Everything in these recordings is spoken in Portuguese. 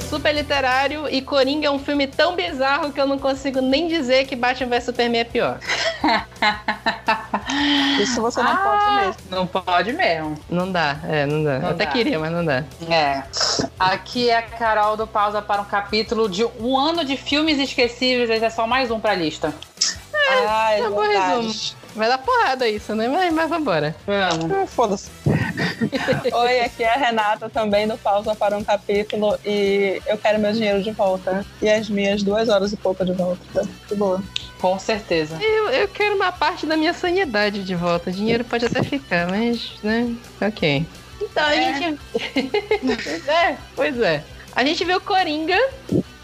Super Literário e Coringa é um filme tão bizarro que eu não consigo nem dizer que Batman vs Superman é pior. Isso você não ah, pode mesmo. Não pode mesmo. Não dá, é, não dá. Não eu até dá. queria, mas não dá. É. Aqui é a Carol do Pausa para um capítulo de um ano de filmes esquecíveis. Esse é só mais um pra lista. É, ah, é, é bom resumo. Vai dar porrada isso, né? Mas, mas vambora. Vamos. Ah, Foda-se. Oi, aqui é a Renata também do Pausa para um capítulo e eu quero meu dinheiro de volta. E as minhas duas horas e pouco de volta. De boa. Com certeza. Eu, eu quero uma parte da minha sanidade de volta. Dinheiro pode até ficar, mas, né? Ok. Então a é. gente. é, pois é. A gente viu Coringa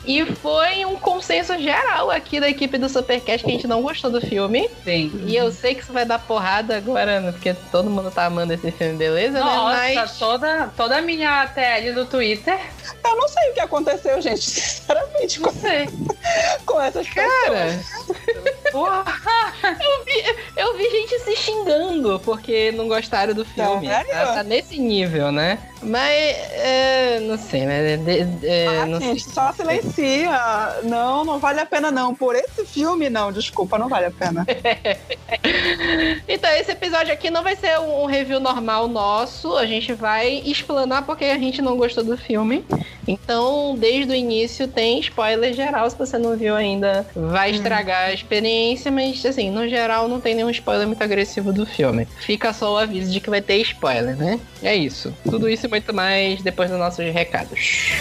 e foi um consenso geral aqui da equipe do Supercast que a gente não gostou do filme. Sim. E eu sei que isso vai dar porrada agora, né? porque todo mundo tá amando esse filme, beleza? Né? Nossa, né? Mas... toda, toda a minha TL do Twitter. Eu não sei o que aconteceu, gente. Sinceramente, não com, sei. com essas Cara, eu, vi, eu vi gente se xingando porque não gostaram do filme. Não, tá, tá nesse nível, né? Mas, é, não sei, né? É, ah, não gente, sei. só silencia. Não, não vale a pena não. Por esse filme, não. Desculpa, não vale a pena. então, esse episódio aqui não vai ser um review normal nosso. A gente vai explanar porque a gente não gostou do filme. Então, desde o início tem spoiler geral. Se você não viu ainda, vai hum. estragar a experiência. Mas, assim, no geral, não tem nenhum spoiler muito agressivo do filme. Fica só o aviso de que vai ter spoiler, né? É isso. Tudo isso muito mais depois dos nossos recados.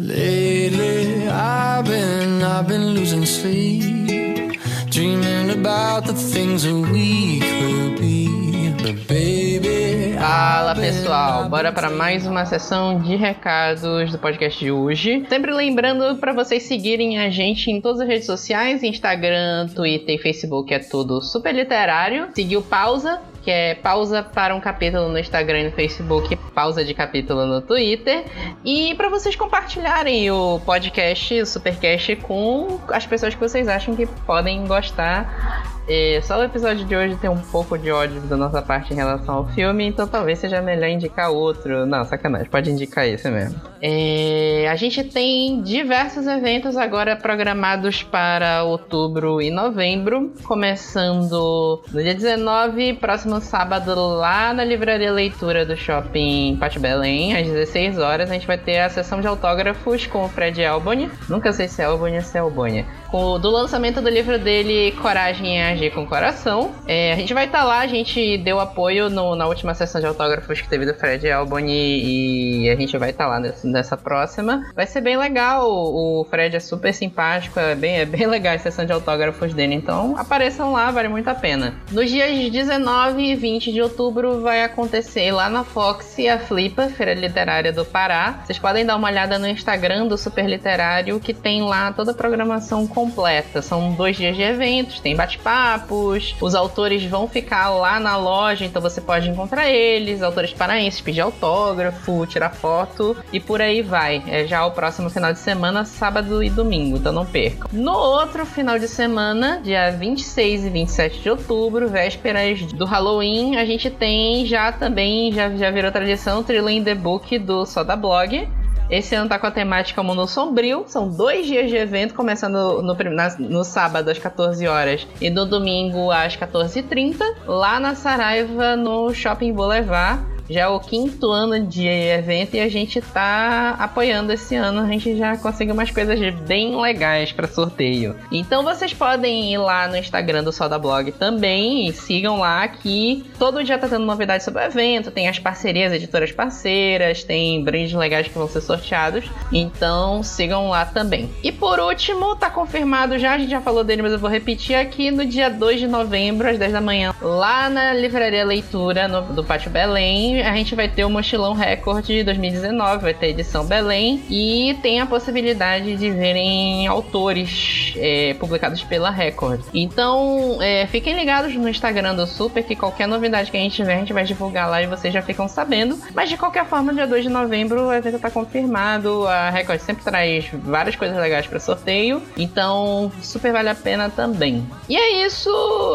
Lately, I've been, I've been losing sleep, dreaming about the things that we could be, but baby. Fala pessoal, bora para mais uma sessão de recados do podcast de hoje. Sempre lembrando para vocês seguirem a gente em todas as redes sociais: Instagram, Twitter e Facebook, é tudo super literário. Seguiu pausa, que é pausa para um capítulo no Instagram e no Facebook, pausa de capítulo no Twitter. E para vocês compartilharem o podcast, o Supercast, com as pessoas que vocês acham que podem gostar é, só o episódio de hoje tem um pouco de ódio da nossa parte em relação ao filme, então talvez seja melhor indicar outro. Não, sacanagem, pode indicar esse mesmo. É, a gente tem diversos eventos agora programados para outubro e novembro, começando no dia 19, próximo sábado, lá na Livraria Leitura do Shopping Pátio Belém, às 16 horas. A gente vai ter a sessão de autógrafos com o Fred Alboni. Nunca sei se é Alboni ou se é Alboni. Com, do lançamento do livro dele, Coragem é Agir com Coração. É, a gente vai estar tá lá, a gente deu apoio no, na última sessão de autógrafos que teve do Fred Alboni e a gente vai estar tá lá nessa, nessa, próxima. Vai ser bem legal, o Fred é super simpático, é bem, é bem legal a sessão de autógrafos dele, então apareçam lá, vale muito a pena. Nos dias 19 e 20 de outubro vai acontecer lá na Fox a Flipa, Feira Literária do Pará. Vocês podem dar uma olhada no Instagram do Super Literário, que tem lá toda a programação completa. São dois dias de eventos, tem bate-papos, os autores vão ficar lá na loja, então você pode encontrar eles, autores paraenses, pedir autógrafo, tirar foto e por aí vai. É já o próximo final de semana, sábado e domingo, então não percam. No outro final de semana, dia 26 e 27 de outubro, vésperas do Halloween, a gente tem já também, já, já virou tradição, Thriller in the Book do Soda Blog. Esse ano tá com a temática Mundo Sombrio. São dois dias de evento, começando no, na, no sábado às 14 horas e no domingo às 14h30, lá na Saraiva, no Shopping Boulevard já é o quinto ano de evento e a gente tá apoiando esse ano. A gente já conseguiu umas coisas bem legais para sorteio. Então vocês podem ir lá no Instagram do Soda Blog também e sigam lá que todo dia tá tendo novidades sobre o evento. Tem as parcerias, editoras parceiras, tem brindes legais que vão ser sorteados. Então sigam lá também. E por último, tá confirmado já, a gente já falou dele, mas eu vou repetir aqui no dia 2 de novembro, às 10 da manhã, lá na Livraria Leitura no, do Pátio Belém a gente vai ter o Mochilão Record de 2019, vai ter edição Belém e tem a possibilidade de verem autores é, publicados pela Record. Então, é, fiquem ligados no Instagram do Super que qualquer novidade que a gente tiver, a gente vai divulgar lá e vocês já ficam sabendo. Mas de qualquer forma, dia 2 de novembro o evento está confirmado. A Record sempre traz várias coisas legais para sorteio, então super vale a pena também. E é isso.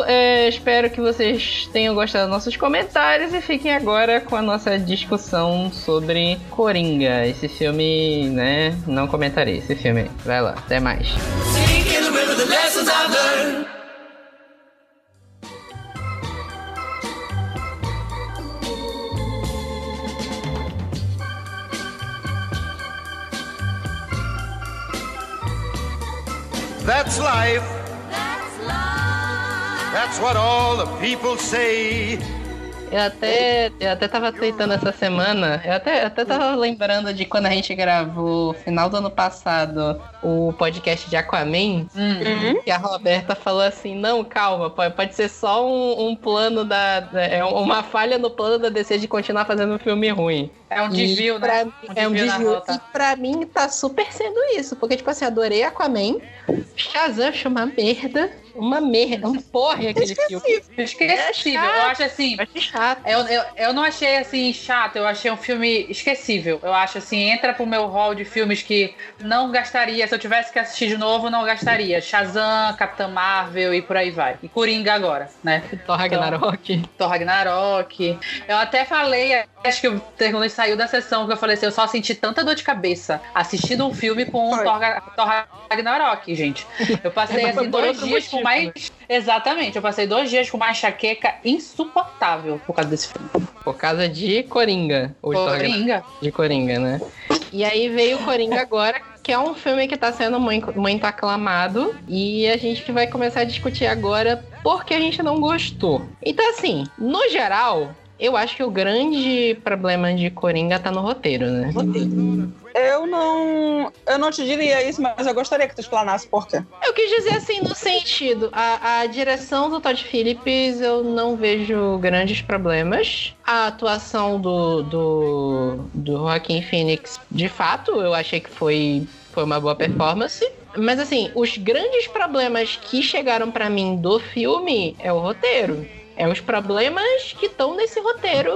É, espero que vocês tenham gostado dos nossos comentários e fiquem agora com com a nossa discussão sobre Coringa. Esse filme, né? Não comentarei esse filme. Vai lá, até mais. That's life. That's life. That's what all the people say. Eu até, eu até tava tweetando essa semana, eu até, eu até tava lembrando de quando a gente gravou, final do ano passado, o podcast de Aquaman, uhum. que a Roberta falou assim, não, calma, pode, pode ser só um, um plano da... É uma falha no plano da DC de continuar fazendo um filme ruim. É um desvio, né? Um é um desvio. E pra mim tá super sendo isso, porque, tipo assim, adorei Aquaman, Shazam achei uma merda, uma merda, um porre aquele filme. Esquecível. É eu acho assim. Eu, chato. Eu, eu, eu não achei assim chato, eu achei um filme esquecível. Eu acho assim, entra pro meu hall de filmes que não gastaria, se eu tivesse que assistir de novo, não gastaria. Shazam, Capitã Marvel e por aí vai. E Coringa agora, né? Thor Ragnarok. Thor Ragnarok. Eu até falei, acho que quando saiu da sessão, que eu falei assim, eu só senti tanta dor de cabeça assistindo um filme com o Thor, Thor Ragnarok, gente. Eu passei assim dois dias com mais. Exatamente, eu passei dois dias com uma enxaqueca insuportável por causa desse filme. Por causa de Coringa. Coringa. De Coringa, né? E aí veio Coringa agora, que é um filme que está sendo muito, muito aclamado. E a gente vai começar a discutir agora porque a gente não gostou. Então, assim, no geral, eu acho que o grande problema de Coringa tá no roteiro, né? Roteiro. Eu não. Eu não te diria isso, mas eu gostaria que tu explanasse por quê. Eu quis dizer assim, no sentido, a, a direção do Todd Phillips eu não vejo grandes problemas. A atuação do, do, do Joaquim Phoenix, de fato, eu achei que foi, foi uma boa performance. Mas assim, os grandes problemas que chegaram para mim do filme é o roteiro. É os problemas que estão nesse roteiro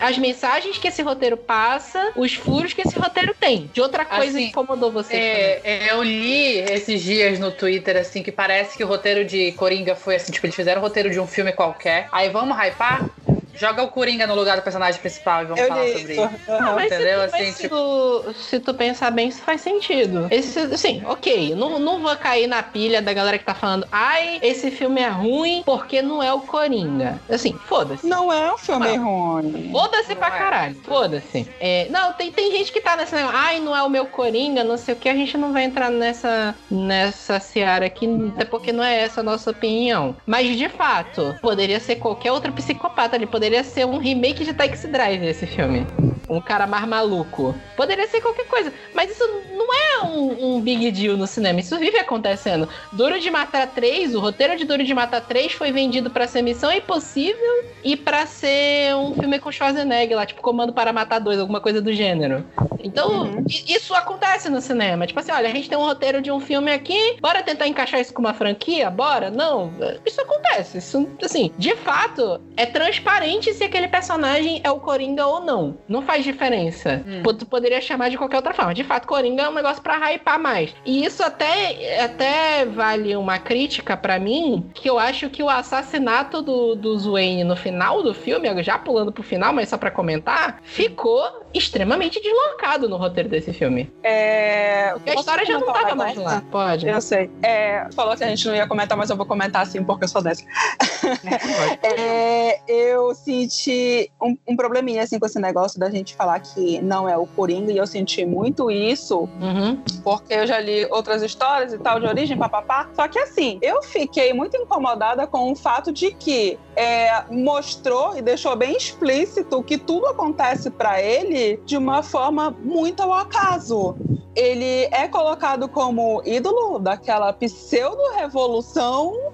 as mensagens que esse roteiro passa, os furos que esse roteiro tem. De outra coisa assim, que incomodou você. É, é, eu li esses dias no Twitter, assim, que parece que o roteiro de Coringa foi assim, tipo, eles fizeram o roteiro de um filme qualquer. Aí vamos hypar? Joga o Coringa no lugar do personagem principal e vamos eu falar sobre isso. Uhum. Mas Entendeu? Se tu, assim, tipo... tu, se tu pensar bem, isso faz sentido. Esse, assim, ok. Não, não vou cair na pilha da galera que tá falando, ai, esse filme é ruim porque não é o Coringa. Assim, foda-se. Não é um filme ruim. Foda-se pra é. caralho. Foda-se. É, não, tem, tem gente que tá nessa. Ai, não é o meu Coringa, não sei o que. A gente não vai entrar nessa, nessa seara aqui, até porque não é essa a nossa opinião. Mas de fato, poderia ser qualquer outro psicopata ali. Poderia poderia ser um remake de Taxi Drive esse filme. Um cara mais maluco. Poderia ser qualquer coisa. Mas isso não é um, um big deal no cinema. Isso vive acontecendo. Duro de Matar 3, o roteiro de Duro de Matar 3 foi vendido para ser Missão Impossível e para ser um filme com Schwarzenegger lá, tipo Comando para Matar 2, alguma coisa do gênero. Então, uhum. isso acontece no cinema. Tipo assim, olha, a gente tem um roteiro de um filme aqui, bora tentar encaixar isso com uma franquia? Bora? Não. Isso acontece. Isso, assim, de fato, é transparente se aquele personagem é o Coringa ou não. Não faz diferença. Hum. Tu poderia chamar de qualquer outra forma. De fato, Coringa é um negócio para hypar mais. E isso até, até vale uma crítica para mim, que eu acho que o assassinato do, do Wayne no final do filme, já pulando pro final, mas só para comentar, ficou extremamente deslocado no roteiro desse filme. É... a história já não tava mais lá. Pode. Eu sei. É... Falou que a gente não ia comentar, mas eu vou comentar assim, porque eu sou dessa. é... Eu senti um, um, probleminha assim com esse negócio da gente falar que não é o Coringa, e eu senti muito isso, uhum. porque eu já li outras histórias e tal, de origem, papapá. Só que assim, eu fiquei muito incomodada com o fato de que é, mostrou e deixou bem explícito que tudo acontece para ele de uma forma muito ao acaso. Ele é colocado como ídolo daquela pseudo-revolução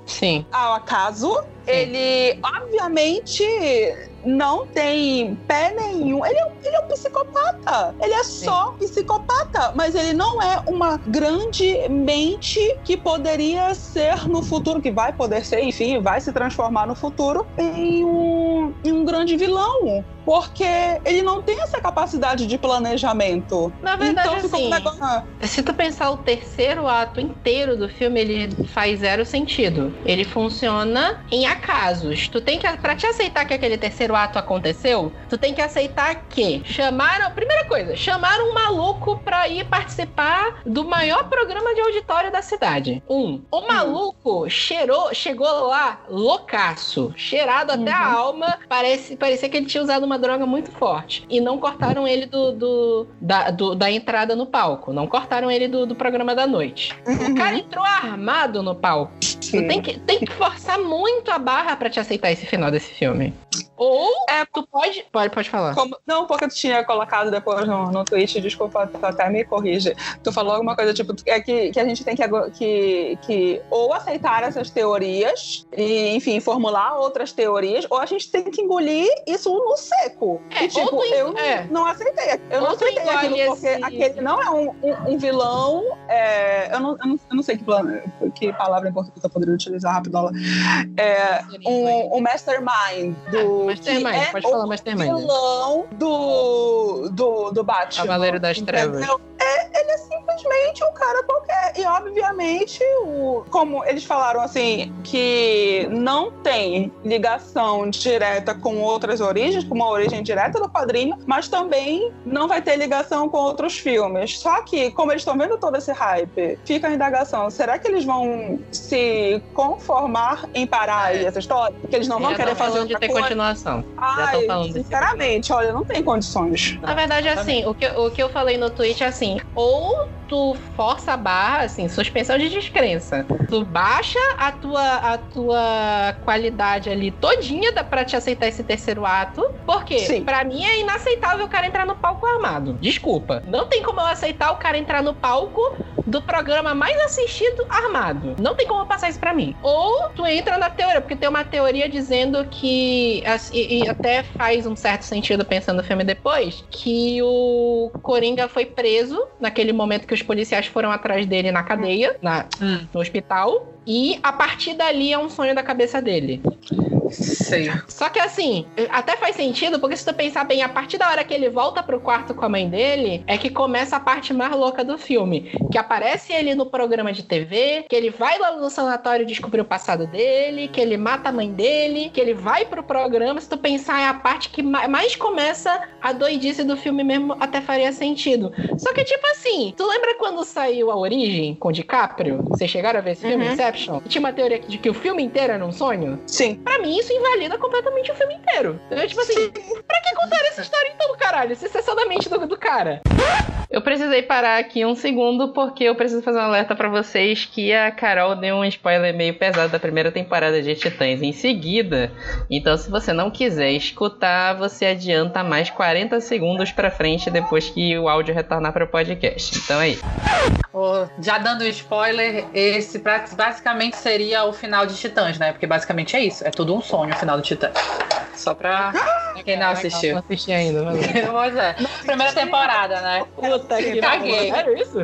ao acaso. Ele, obviamente, não tem pé nenhum. Ele é, um, ele é um psicopata. Ele é só Sim. psicopata, mas ele não é uma grande mente que poderia ser no futuro, que vai poder ser, enfim, vai se transformar no futuro em um, em um grande vilão. Porque ele não tem essa capacidade de planejamento. Na verdade, então, um assim, negócio- Se tu pensar o terceiro ato inteiro do filme, ele faz zero sentido. Ele funciona em acasos. Tu tem que, pra te aceitar que aquele terceiro ato aconteceu, tu tem que aceitar que chamaram, primeira coisa, chamaram um maluco pra ir participar do maior programa de auditório da cidade. Um, o maluco cheirou, chegou lá loucaço, cheirado até a alma, parece, parecia que ele tinha usado uma droga muito forte. E não cortaram ele do, do- da, do- da entrada no palco. Não cortaram ele do, do programa da noite. O cara entrou armado no palco. Tem que, tem que forçar muito a barra pra te aceitar esse final desse filme. Ou É, tu pode. Pode, pode falar. Como- não, porque tu tinha colocado depois no, no tweet, desculpa, tu até me corrige. Tu falou alguma coisa tipo é que, que a gente tem que, que, que ou aceitar essas teorias e, enfim, formular outras teorias, ou a gente tem que engolir isso no seco. É, e, tipo, tu eu é. não aceitei. Eu Ou não aceitei aquilo, porque esse- aquele não é um, um- um vilão. é, eu, não, eu, não, eu não sei que, plano, que palavra em português eu poderia utilizar rapidola. É, um, um mastermind do. Mastermind, que é pode falar Mastermind. vilão do, do, do Batman. Cavaleiro das entendeu? É, ele é simplesmente um cara qualquer. E, obviamente, o, como eles falaram assim, que não tem ligação direta com outras origens, com uma origem direta do quadrinho, mas também não vai ter ligação com outros filmes. Só que, como eles estão vendo todo esse hype, fica a indagação: será que eles vão se conformar em parar aí essa história? Porque eles não vão Já querer fazer de ter coisa. continuação. Ai, falando desse sinceramente, olha, não tem condições. Na verdade, assim, o que, o que eu falei no tweet é assim, ou tu força a barra, assim, suspensão de descrença. Tu baixa a tua, a tua qualidade ali todinha da, pra te aceitar esse terceiro ato, porque Sim. pra mim é inaceitável o cara entrar no palco armado. Desculpa. Não tem como eu aceitar o cara entrar no palco do programa mais assistido armado. Não tem como passar isso pra mim. Ou tu entra na teoria, porque tem uma teoria dizendo que. as- E, e até faz um certo sentido pensando no filme depois, que o Coringa foi preso naquele momento que os policiais foram atrás dele na cadeia, na, Hum. no hospital. E a partir dali é um sonho da cabeça dele. Sei. Só que assim, até faz sentido, porque se tu pensar bem, a partir da hora que ele volta pro quarto com a mãe dele, é que começa a parte mais louca do filme. Que aparece ele no programa de TV, que ele vai lá no sanatório descobrir o passado dele, que ele mata a mãe dele, que ele vai pro programa. Se tu pensar, é a parte que ma- mais começa a doidice do filme mesmo, até faria sentido. Só que, tipo assim, tu lembra quando saiu A Origem com o DiCaprio? Vocês chegaram a ver esse filme, Uhum. Inception? E tinha uma teoria de que o filme inteiro era um sonho? Sim. Pra mim, isso invalida completamente o filme inteiro. Eu, tipo assim, pra que contar essa história então, caralho? Se isso é só da mente do, do cara. Eu precisei parar aqui um segundo porque eu preciso fazer um alerta pra vocês que a Carol deu um spoiler meio pesado da primeira temporada de Titãs em seguida. Então, se você não quiser escutar, você adianta mais 40 segundos pra frente depois que o áudio retornar para o podcast. Então é isso. Ô, Já dando spoiler, esse pra- basicamente seria o final de Titãs, né? Porque basicamente é isso. É tudo um sonho o final do Titãs. Só pra quem não assistiu. Não assisti ainda, valeu. Pois é. Primeira temporada, né? Puta que Caguei. Sério isso?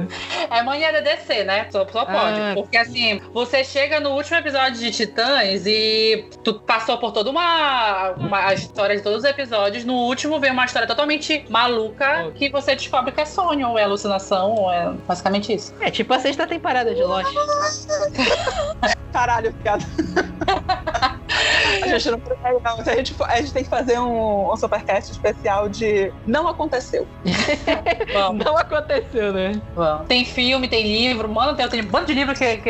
É mania da DC, né? Só, só pode. Ah. Porque assim, você chega no último episódio de Titãs e tu passou por toda uma, uma a história de todos os episódios. No último vem uma história totalmente maluca que você descobre que é sonho, ou é alucinação, ou é basicamente isso. É tipo a sexta temporada de Lost. Caralho, piada. a gente não prefere, não. A gente, a gente tem que fazer um, um supercast especial de Não Aconteceu. Vamos, Não aconteceu, né? vamos. Tem filme, tem livro, mano, tem, tem um bando de livro que, que,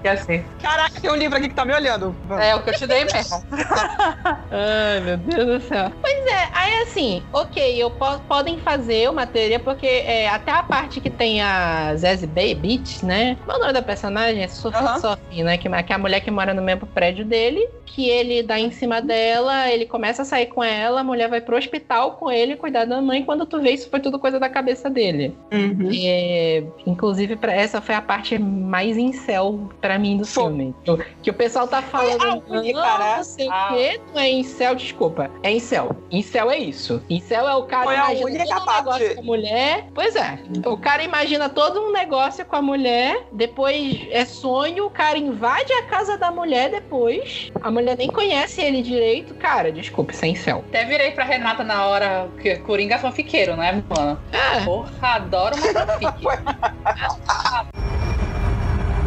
que é assim. Caraca, tem um livro aqui que tá me olhando. É o que eu te dei mesmo. Ai, meu Deus do céu. Pois é, aí assim, ok, eu po- podem fazer uma teoria, porque é, até a parte que tem a Zazie Beat, né? Qual é o nome da personagem? É Sophie, Aham. Sophie, né? Que, que é a mulher que mora no mesmo prédio dele, que ele dá em cima dela, ele começa a sair com ela, a mulher vai pro hospital com ele cuidar da mãe, quando tu vê isso foi tudo coisa da cabeça dele. Uhum. É, inclusive, pra, essa foi a parte mais incel pra mim do Foi. filme. Que, o- pessoal tá falando, a única, não, não sei Ah. o quê, não é incel, desculpa. É incel. Incel é isso. Incel é o cara Foi a imagina única todo um parte. negócio com a mulher. Pois é. O cara imagina todo um negócio com a mulher, depois é sonho, o cara invade a casa da mulher depois. A mulher nem conhece conhece ele direito, cara, desculpe, sem céu. Até virei pra Renata na hora que Coringa é fanfiqueiro, né, mano? É. Porra, adoro uma fanfic.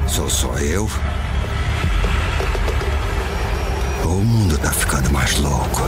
Sou só eu? O mundo tá ficando mais louco.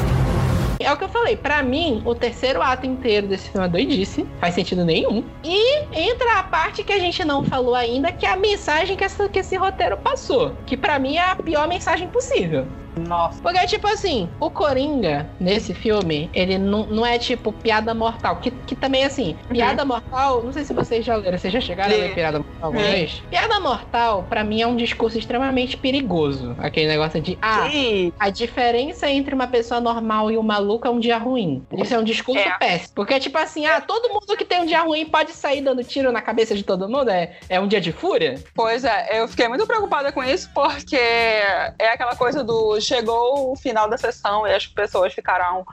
É o que eu falei, pra mim, o terceiro ato inteiro desse filme é doidice, faz sentido nenhum. E entra a parte que a gente não falou ainda, que é a mensagem que, essa- que esse roteiro passou. Que pra mim é a pior mensagem possível. Nossa. Porque, tipo assim, o Coringa, nesse filme, ele não, não é tipo piada mortal. Que, que também, assim, piada mortal, não sei se vocês já leram, vocês já chegaram a ler piada mortal alguma Li. vez? Piada mortal, pra mim, é um discurso extremamente perigoso. Aquele negócio de, ah, Sim. a diferença entre uma pessoa normal e um maluco é um dia ruim. Isso é um discurso É. péssimo. Porque, tipo assim, ah, todo mundo que tem um dia ruim pode sair dando tiro na cabeça de todo mundo? É, é um dia de fúria? Pois é, eu fiquei muito preocupada com isso porque é aquela coisa do chegou o final da sessão e as pessoas ficaram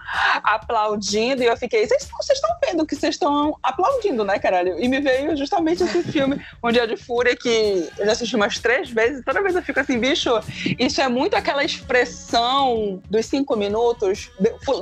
aplaudindo e eu fiquei, vocês estão vendo que vocês estão aplaudindo, né, caralho? E me veio justamente esse filme, Um Dia de Fúria, que eu já assisti umas três vezes e toda vez eu fico assim, bicho, isso é muito aquela expressão dos cinco minutos,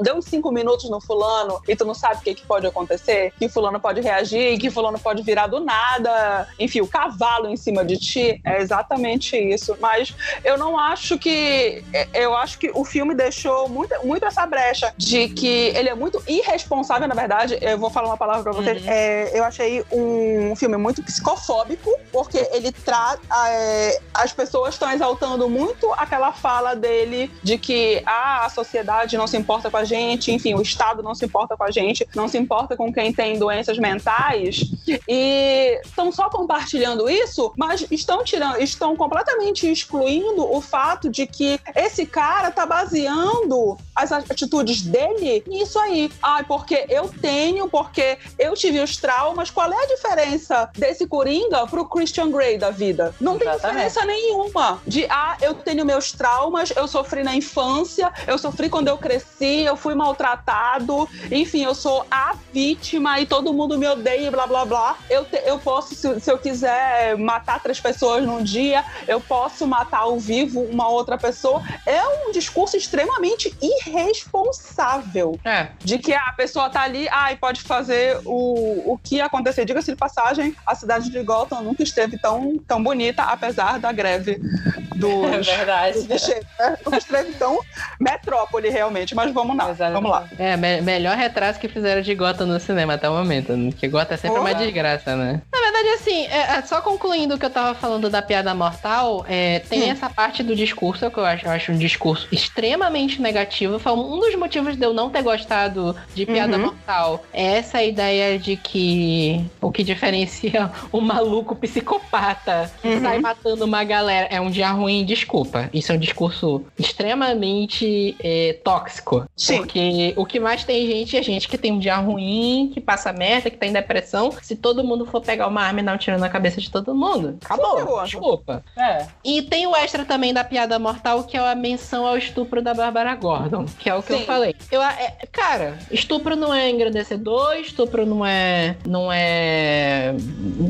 deu- cinco minutos no fulano e tu não sabe o que, que pode acontecer, que fulano pode reagir, que fulano pode virar do nada, enfim, o cavalo em cima de ti, é exatamente isso. Mas eu não acho que. é- Eu acho que o filme deixou muito, muito essa brecha de que ele é muito irresponsável, na verdade. Eu vou falar uma palavra pra vocês. Uhum. É, eu achei um filme muito psicofóbico, porque ele trata. é, as pessoas estão exaltando muito aquela fala dele de que ah, a sociedade não se importa com a gente, enfim, o Estado não se importa com a gente, não se importa com quem tem doenças mentais. E estão só compartilhando isso, mas estão tirando, estão completamente excluindo o fato de que esse cara tá baseando as atitudes dele nisso aí. Ai, porque eu tenho, porque eu tive os traumas. Qual é a diferença desse Coringa pro Christian Grey da vida? Não tem Exatamente. diferença nenhuma. De, ah, eu tenho meus traumas, eu sofri na infância, eu sofri quando eu cresci, eu fui maltratado, enfim, eu sou a vítima e todo mundo me odeia e blá blá blá. Eu, te- eu posso, se, se eu quiser matar três pessoas num dia, eu posso matar ao vivo uma outra pessoa. É um discurso extremamente irresponsável É. de que a pessoa tá ali, ai, pode fazer o, o que acontecer. Diga-se de passagem, a cidade de Gotham nunca esteve tão, tão bonita, apesar da greve É dos. verdade. né? Nunca esteve tão metrópole, realmente. Mas vamos lá, Exatamente. vamos lá. É, me- melhor retrato que fizeram de Gotham no cinema até o momento. né? Que Gotham é sempre uma Porra. desgraça, né? Na verdade, assim, é, é, só concluindo o que eu tava falando da piada mortal, é, tem Hum. essa parte do discurso que eu acho, eu acho um discurso extremamente negativo. Foi um dos motivos de eu não ter gostado de piada Uhum. mortal. É essa ideia de que o que diferencia o maluco psicopata que Uhum. sai matando uma galera é um dia ruim, desculpa. Isso é um discurso extremamente é, tóxico. Sim. Porque o que mais tem gente é gente que tem um dia ruim, que passa merda, que tá em depressão. Se todo mundo for pegar uma arma e dar um tiro na cabeça de todo mundo, acabou. Fudeu, Desculpa. É. E tem o extra também da piada mortal, que é a menção ao estupro da Bárbara Gordon, que é o que eu Sim. falei. Eu, é- cara, estupro não é engrandecedor, estupro não é. não é.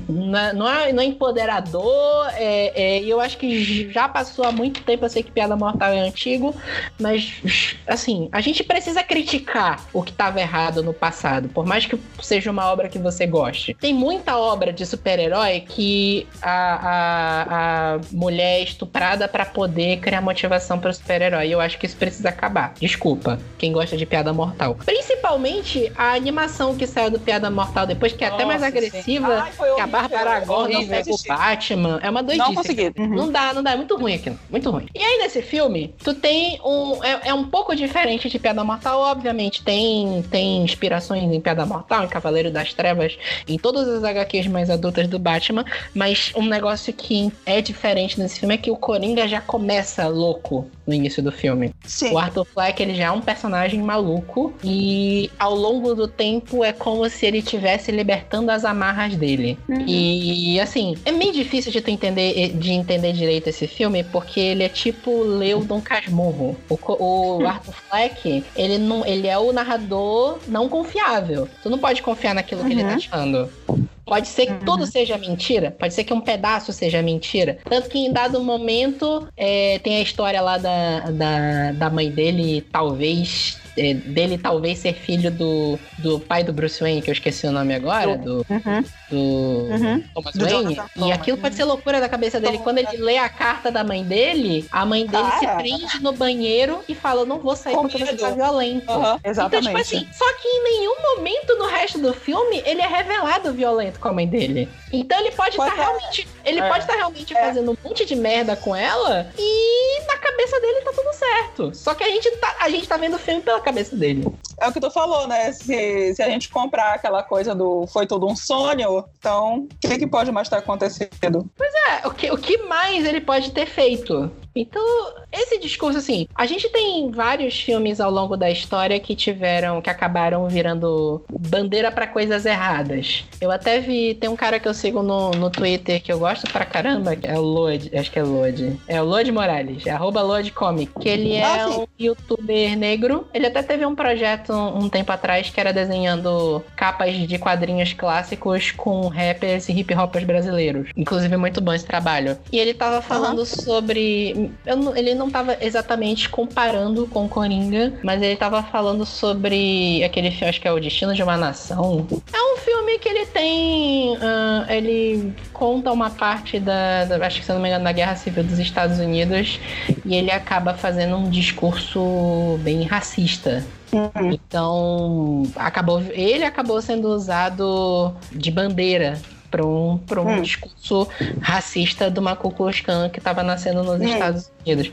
não é, não é, não é empoderador. É, é, e eu acho que já passou há muito tempo. Eu sei que piada mortal é antigo, mas assim, a gente precisa criticar o que estava errado no passado, por mais que seja uma obra que você goste. Tem muita obra de super-herói que a, a, a mulher é estuprada pra poder criar motivação para o super-herói. Eu acho que isso precisa acabar. Desculpa, quem gosta de piada mortal. Principalmente a animação que saiu do Piada Mortal depois, que é até Nossa, mais sim. agressiva. Ai, foi Que a horrível, Bárbara Gordon horrível pega o. Batman. É uma doidice. Não consegui. Uhum. Não dá, não dá. É muito ruim aquilo. Muito ruim. E aí, nesse filme, tu tem um. É, é um pouco diferente de Piada Mortal, obviamente. Tem, tem inspirações em Piada Mortal, em Cavaleiro das Trevas, em todas as HQs mais adultas do Batman. Mas um negócio que é diferente nesse filme é que o Coringa já começa louco no início do filme. Sim. O Arthur Fleck, ele já é um personagem maluco e ao longo do tempo é como se ele estivesse libertando as amarras dele. Uhum. E assim, é meio difícil de tu entender de entender direito esse filme porque ele é tipo Leo Dom Casmurro. O, o Arthur Fleck, ele não, ele é o narrador não confiável. Tu não pode confiar naquilo que ele tá Uhum. achando. Pode ser que tudo seja mentira, pode ser que um pedaço seja mentira. Tanto que em dado momento é, tem a história lá da, da, da mãe dele, talvez dele talvez ser filho do, do pai do Bruce Wayne, que eu esqueci o nome agora, do, Uhum. do Uhum. Thomas Do Wayne. Jonathan E Thomas, aquilo pode ser loucura da cabeça dele. Quando ele lê a carta da mãe dele, a mãe dele se Cara. prende no banheiro e fala: Eu não vou sair Com porque você tá violento. Então, exatamente. tipo assim, só que em nenhum momento no resto do filme ele é revelado violento com a mãe dele. Então ele pode estar é. realmente. Ele É. pode estar realmente É. fazendo um monte de merda com ela e na cabeça dele tá tudo certo. Só que a gente tá, a gente tá vendo o filme pela cabeça dele. É o que tu falou, né? Se, se a gente comprar aquela coisa do foi tudo um sonho, então o que, que pode mais ter acontecido? É, o que, o que mais ele pode ter feito? Então, esse discurso, assim, a gente tem vários filmes ao longo da história que tiveram, que acabaram virando bandeira pra coisas erradas. Eu até vi, tem um cara que eu sigo no, no Twitter que eu gosto pra caramba, que é o Lode, acho que é Lode. É o Lode Morales, é arroba Lode Comic, que ele é Ah, um youtuber negro. Ele até teve um projeto um, um tempo atrás que era desenhando capas de quadrinhos clássicos com rappers e hip hoppers brasileiros. Inclusive, muito bom esse trabalho. E ele tava falando sobre. Eu ele não tava exatamente comparando com Coringa, mas ele tava falando sobre aquele filme, acho que é O Destino de uma Nação. É um filme que ele tem. ah, ele conta uma parte da, da- Acho que se não me engano, da Guerra Civil dos Estados Unidos. E ele acaba fazendo um discurso bem racista. Então, acabou, ele acabou sendo usado de bandeira para um, pra um Hum. discurso racista Ku Klux Klan que estava nascendo nos Hum. Estados Unidos.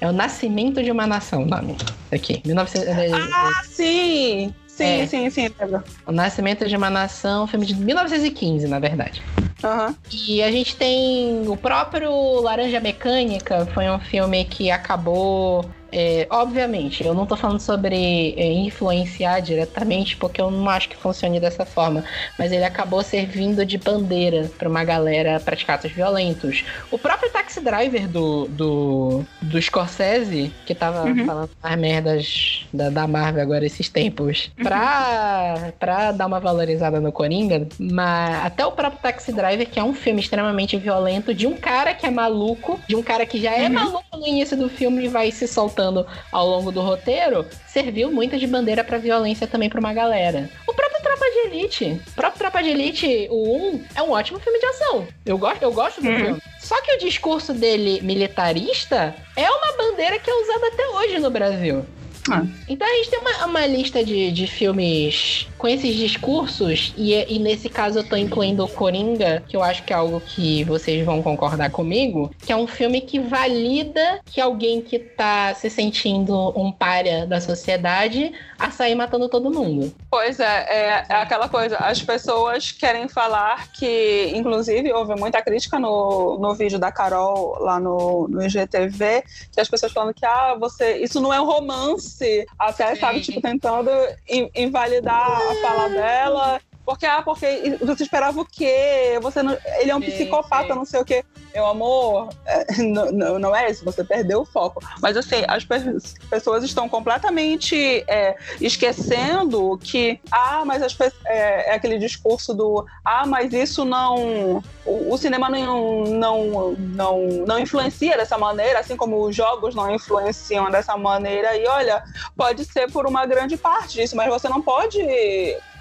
É o Nascimento de uma Nação, nome. Aqui, 1900, Ah, sim! Sim, É. sim, sim, lembro. O Nascimento de uma Nação, filme de 1915, na verdade. Aham. E a gente tem o próprio Laranja Mecânica, foi um filme que acabou. É, obviamente, eu não tô falando sobre é, influenciar diretamente, porque eu não acho que funcione dessa forma. Mas ele acabou servindo de bandeira pra uma galera praticar atos violentos. O próprio Taxi Driver do, do, do Scorsese, que tava Uhum. falando as merdas da, da Marvel agora esses tempos, pra, pra dar uma valorizada no Coringa, mas até o próprio Taxi Driver, que é um filme extremamente violento, de um cara que é maluco, de um cara que já é Uhum. maluco no início do filme e vai se soltando ao longo do roteiro, serviu muito de bandeira pra violência também pra uma galera. O próprio Tropa de Elite, o próprio Tropa de Elite, o 1, é um ótimo filme de ação. Eu gosto, eu gosto do Uhum. filme. Só que o discurso dele militarista é uma bandeira que é usada até hoje no Brasil. Ah. Então a gente tem uma, uma lista de, de filmes com esses discursos, e, e nesse caso eu tô incluindo o Coringa, que eu acho que é algo que vocês vão concordar comigo, que é um filme que valida que alguém que tá se sentindo um párea da sociedade a sair matando todo mundo. Pois é, é, é aquela coisa. As pessoas querem falar que, inclusive, houve muita crítica no, no vídeo da Carol lá no, no IGTV, que as pessoas falando que ah, você, isso não é um romance. Até, Sim. sabe, tipo, tentando in- invalidar a fala dela. Porque, ah, porque você esperava o quê? Você não, ele é um Sim, psicopata, sim. não sei o quê. Meu amor, é, não, não, não é isso, você perdeu o foco. Mas assim, as pe- pessoas estão completamente é, esquecendo que, ah, mas as é, é aquele discurso do, ah, mas isso não. O, o cinema não, não, não, não influencia dessa maneira, assim como os jogos não influenciam dessa maneira. E olha, pode ser por uma grande parte disso, mas você não pode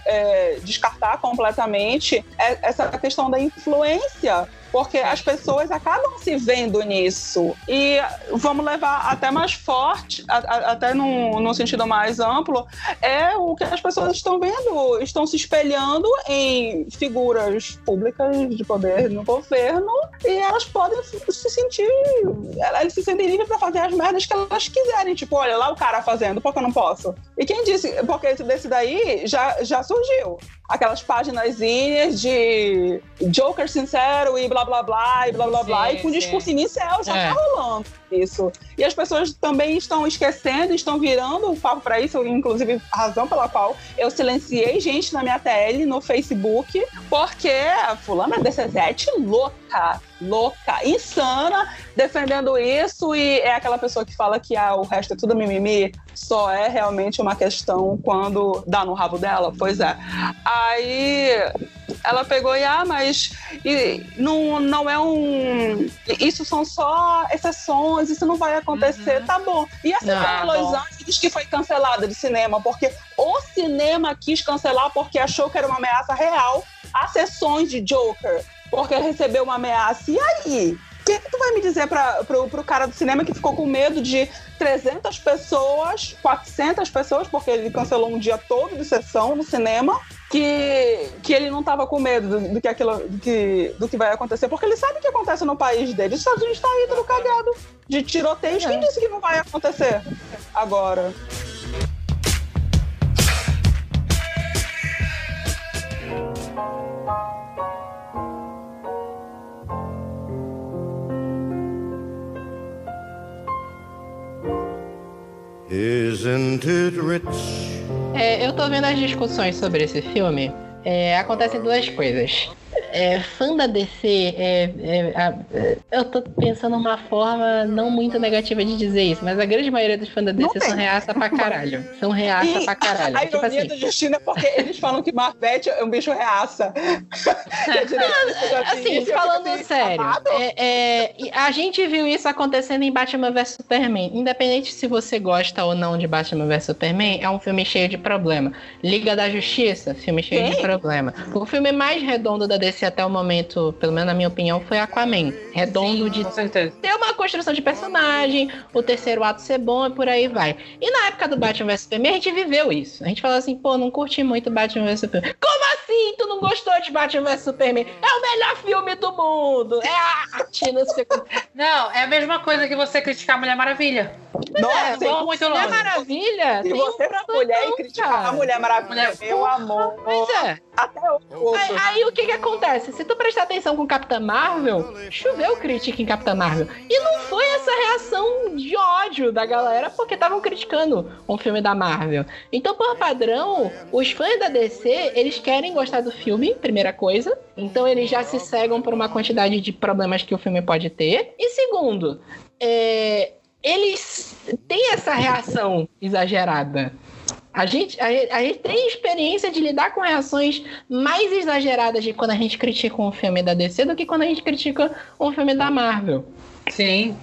é, descartar completamente é- essa questão da influência. Porque as pessoas acabam se vendo nisso. E vamos levar até mais forte, a- a- até num, num sentido mais amplo, é o que as pessoas estão vendo. Estão se espelhando em figuras públicas de poder no governo e elas podem se sentir. Elas se sentem livres para fazer as merdas que elas quiserem. Tipo, olha lá o cara fazendo, por que eu não posso? E quem disse? Porque esse desse daí já, já surgiu. Aquelas páginas de Joker sincero e blá blá blá blá e blá blá blá. Sim, E com o discurso inicial já É. tá rolando isso. E as pessoas também estão esquecendo, estão virando o papo pra isso, inclusive a razão pela qual eu silenciei gente na minha TL no Facebook, porque a fulana DCZ louca, louca, insana, defendendo isso e é aquela pessoa que fala que ah, o resto é tudo mimimi, só é realmente uma questão quando dá no rabo dela, pois é. Aí ela pegou e ah, mas e, não, não é um. Isso são só exceções, isso não vai acontecer, tá bom. E essa Não, ah, bom. Los Angeles que foi cancelada de cinema, porque o cinema quis cancelar porque achou que era uma ameaça real às sessões de Joker, porque recebeu uma ameaça. E aí? O que, que tu vai me dizer pra, pro, pro cara do cinema que ficou com medo de 300 pessoas, 400 pessoas, porque ele cancelou um dia todo de sessão no cinema, que, que ele não tava com medo do, do que aquilo, do, que, do que vai acontecer, porque ele sabe o que acontece no país dele. Os Estados Unidos tá aí tudo cagado de tiroteios. Quem disse que não vai acontecer agora? Isn't it rich? É, eu tô vendo as discussões sobre esse filme. É, acontecem duas coisas. É, fã da DC, é, é, a- é, eu tô pensando uma forma não muito negativa de dizer isso, mas a grande maioria dos fãs da Não DC tem. são reaça pra caralho. São reaça E pra caralho. A tipo ironia assim, do destino é porque eles falam que Marvete é um bicho reaça. A fica Assim, fico falando assim, sério, é, é, a gente viu isso acontecendo em Batman vs Superman. Independente se você gosta ou não de Batman vs Superman, é um filme cheio de problema. Liga da Justiça, filme cheio de Sim. problema. O filme mais redondo da DC até o momento, pelo menos na minha opinião, foi Aquaman. Redondo de Com certeza. ter uma construção de personagem, o terceiro ato ser bom e por aí vai. E na época do Batman vs Superman, a gente viveu isso. A gente falou assim, pô, não curti muito Batman vs Superman. Como assim? Tu não gostou de Batman vs Superman? É o melhor filme do mundo! É a arte, não sei. Não, é a mesma coisa que você criticar a Mulher Maravilha. Nossa, É, sim. vamos muito Mulher longe. Maravilha Se tem você um for mulher e criticar a Mulher Maravilha, Mulher- meu amor, Pois é. até o Aí, aí o que que acontece? Se tu prestar atenção com Capitã Marvel, choveu crítica em Capitã Marvel. E não foi essa reação de ódio da galera porque estavam criticando um filme da Marvel. Então, por padrão, os fãs da DC, eles querem gostar do filme, primeira coisa. Então eles já se cegam por uma quantidade de problemas que o filme pode ter. E segundo, é, eles têm essa reação exagerada. A gente, a, a gente tem experiência de lidar com reações mais exageradas de quando a gente critica um filme da DC do que quando a gente critica um filme da Marvel. Sim.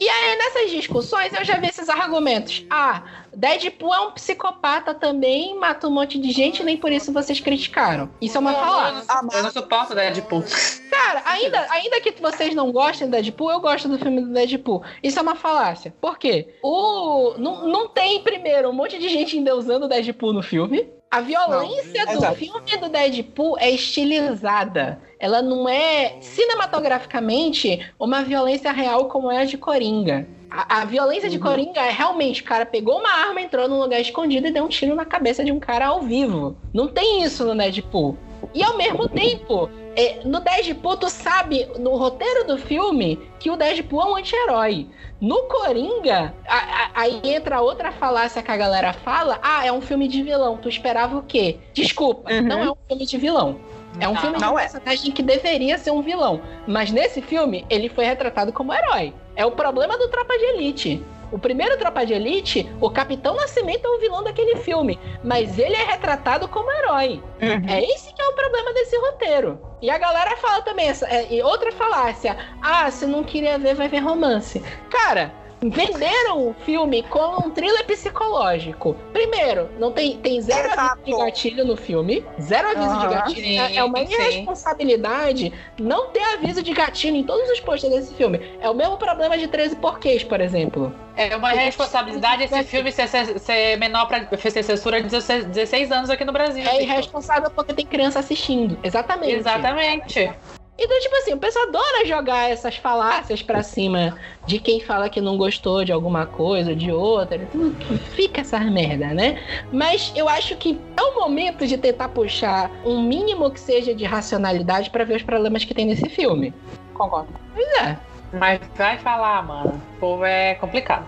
E aí, nessas discussões, eu já vi esses argumentos. Ah, Deadpool é um psicopata também, mata um monte de gente, nem por isso vocês criticaram. Isso é uma falácia. eu não suporto Deadpool. Cara, ainda, ainda que vocês não gostem do Deadpool, eu gosto do filme do Deadpool. Isso é uma falácia. Por quê? O, não, não tem, primeiro, um monte de gente endeusando o Deadpool no filme. A violência Não, do exato. filme do Deadpool é estilizada. Ela não é cinematograficamente uma violência real como é a de Coringa. A, a violência de Coringa é realmente o cara pegou uma arma, entrou num lugar escondido e deu um tiro na cabeça de um cara ao vivo. Não tem isso no Deadpool. E ao mesmo tempo, é, no Deadpool, tu sabe, no roteiro do filme, que o Deadpool é um anti-herói. No Coringa, a- a- aí entra outra falácia que a galera fala: ah, é um filme de vilão. Tu esperava o quê? Desculpa, Uhum. não é um filme de vilão. É um Não, filme de não um é. personagem que deveria ser um vilão. Mas nesse filme, ele foi retratado como herói. É o problema do Tropa de Elite. O primeiro Tropa de Elite, o Capitão Nascimento é o vilão daquele filme. Mas ele é retratado como herói. Uhum. É esse que é o problema desse roteiro. E a galera fala também, essa, é, e outra falácia. Ah, se não queria ver, vai ver romance. Cara, venderam o filme como um thriller psicológico. Primeiro, não tem, tem zero Exato. aviso de gatilho no filme. Zero aviso de Aham. gatilho. Sim, é é uma sim. irresponsabilidade não ter aviso de gatilho em todos os posters desse filme. É o mesmo problema de 13 porquês, por exemplo. É uma responsabilidade esse filme ser, ser, ser menor pra ser censura de 16, 16 anos aqui no Brasil. É irresponsável porque tem criança assistindo. Exatamente. Exatamente. Então, tipo assim, o pessoal adora jogar essas falácias pra cima de quem fala que não gostou de alguma coisa ou de outra. Então, fica essa merda, né? Mas eu acho que é o momento de tentar puxar um mínimo que seja de racionalidade pra ver os problemas que tem nesse filme. concordo. Pois é. Mas vai falar, mano. O povo é complicado.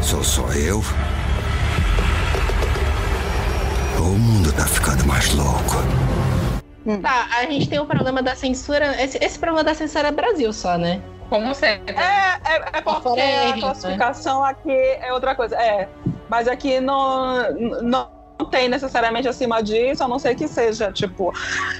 Sou só eu? Ou o mundo tá ficando mais louco? Tá, a gente tem o problema da censura. Esse, esse problema da censura é Brasil só, né? Como sempre. É, é, é porque é a né? classificação aqui é outra coisa. É, mas aqui não, não tem necessariamente acima disso, a não ser que seja, tipo,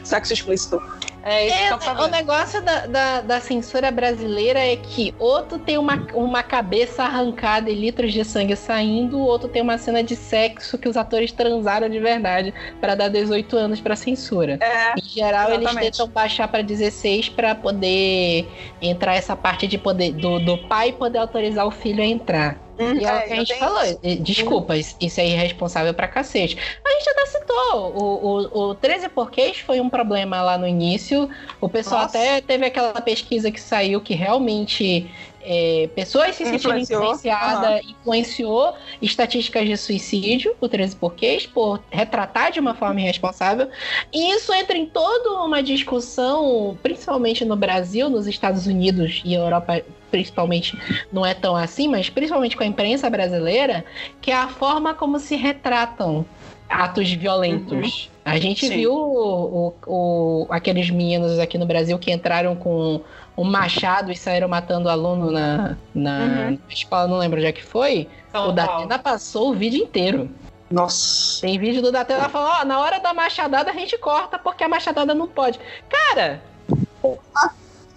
sexo explícito. É isso que é o É, o negócio da, da, da censura brasileira é que outro tem uma, uma cabeça arrancada e litros de sangue saindo, o outro tem uma cena de sexo que os atores transaram de verdade pra dar 18 anos pra censura. É, Em geral, eles Exatamente. tentam baixar pra 16 pra poder entrar essa parte de poder do, do pai poder autorizar o filho a entrar. E é, o que a gente falou. E, Desculpa, isso isso é irresponsável pra cacete. A gente até citou. O, o, o 13 porquês foi um problema lá no início. O pessoal Nossa. até teve aquela pesquisa que saiu que realmente. é, pessoas se sentiram influenciadas, influenciou estatísticas de suicídio, o 13 porquês, por retratar de uma forma irresponsável. E isso entra em toda uma discussão, principalmente no Brasil, nos Estados Unidos e Europa, principalmente, não é tão assim, mas principalmente com a imprensa brasileira, que é a forma como se retratam atos violentos. A gente Sim. viu o, o- o- aqueles meninos aqui no Brasil que entraram com um machado e saíram matando aluno na, na Uhum. escola, não lembro onde é que foi. São o. Datena passou o vídeo inteiro. Nossa. Tem vídeo do Datena falando, ó, na hora da machadada a gente corta porque a machadada não pode. Cara,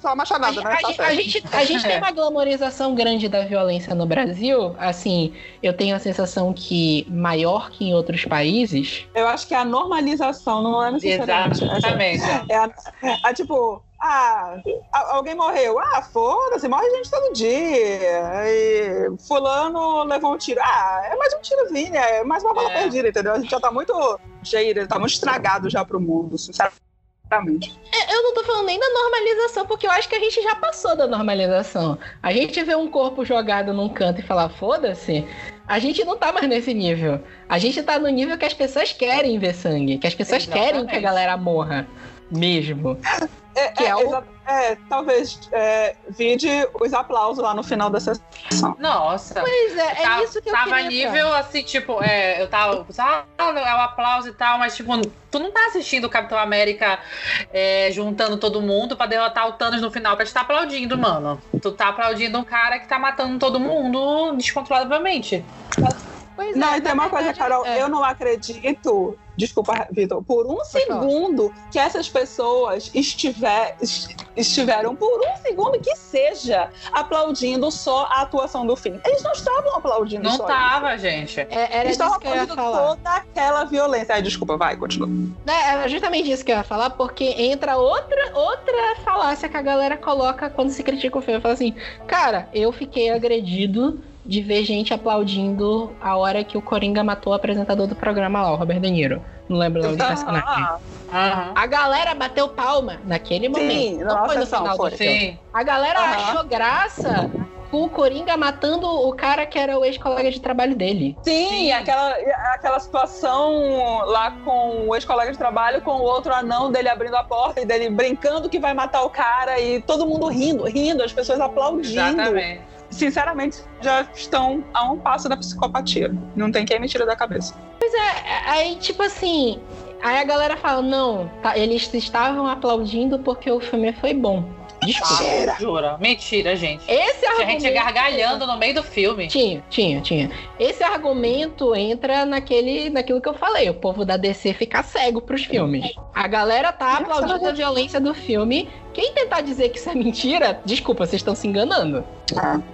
Só a, machadada, né? a Tá gente, a certo. gente, a gente tem uma glamorização grande da violência no Brasil. Assim, eu tenho a sensação que maior que em outros países. Eu acho que a normalização não é necessariamente. Exatamente. É, a, é tipo, ah, a- alguém morreu. Ah, foda-se, morre gente todo dia. E fulano levou um tiro. Ah, é mais um tirozinho, é mais uma bala É. perdida, entendeu? A gente já tá muito cheio, tá muito estragado já pro mundo, sinceramente. É, Eu não tô falando nem da normalização, porque eu acho que a gente já passou da normalização. A gente vê um corpo jogado num canto e falar, foda-se. A gente não tá mais nesse nível. A gente tá no nível que as pessoas querem ver sangue, que as pessoas querem que a Exatamente. galera morra. Mesmo. É, Que é, é o- é, talvez é, vide os aplausos lá no final da sessão. Nossa. Pois é, é Tá- isso que eu tava queria, nível assim, tipo, é, eu tava, ah, é o aplauso e tal, mas tipo, tu não tá assistindo o Capitão América é, juntando todo mundo pra derrotar o Thanos no final pra te tá aplaudindo, mano. Tu tá aplaudindo um cara que tá matando todo mundo descontroladamente. Pois Não, é, e tem uma coisa, Carol, é. eu não acredito, desculpa, Vitor, por um falar. segundo que essas pessoas estiver, est- estiveram, por um segundo que seja, aplaudindo só a atuação do filme. Eles não estavam aplaudindo Não só tava, gente. É, era Eles estavam disso que eu ia aplaudindo falar. toda aquela violência. Ai, desculpa, vai, continua. É, era justamente isso que eu ia falar, porque entra outra, outra falácia que a galera coloca quando se critica o filme. Fala assim, cara, eu fiquei agredido de ver gente aplaudindo a hora que o Coringa matou o apresentador do programa lá, o Robert De Niro. Não lembro o nome do personagem. Ah, Aham. A galera bateu palma naquele momento. Sim, não foi no final foi. do filme. Sim. A galera achou graça com o Coringa matando o cara que era o ex-colega de trabalho dele. Sim, Aquela, aquela situação lá com o ex-colega de trabalho, com o outro anão dele abrindo a porta e dele brincando que vai matar o cara e todo mundo rindo, rindo, as pessoas aplaudindo. Exatamente. Sinceramente, já estão a um passo da psicopatia. Não tem quem me tire da cabeça. Aí, tipo assim, aí a galera fala, não, tá, eles estavam aplaudindo porque o filme foi bom. Desculpa. Jura. Mentira, gente. Esse Tinha argumento... gente gargalhando no meio do filme. Tinha, tinha, tinha. Esse argumento entra naquele, naquilo que eu falei, o povo da DC ficar cego pros filmes. A galera tá aplaudindo a violência do filme. Quem tentar dizer que isso é mentira, desculpa, vocês estão se enganando.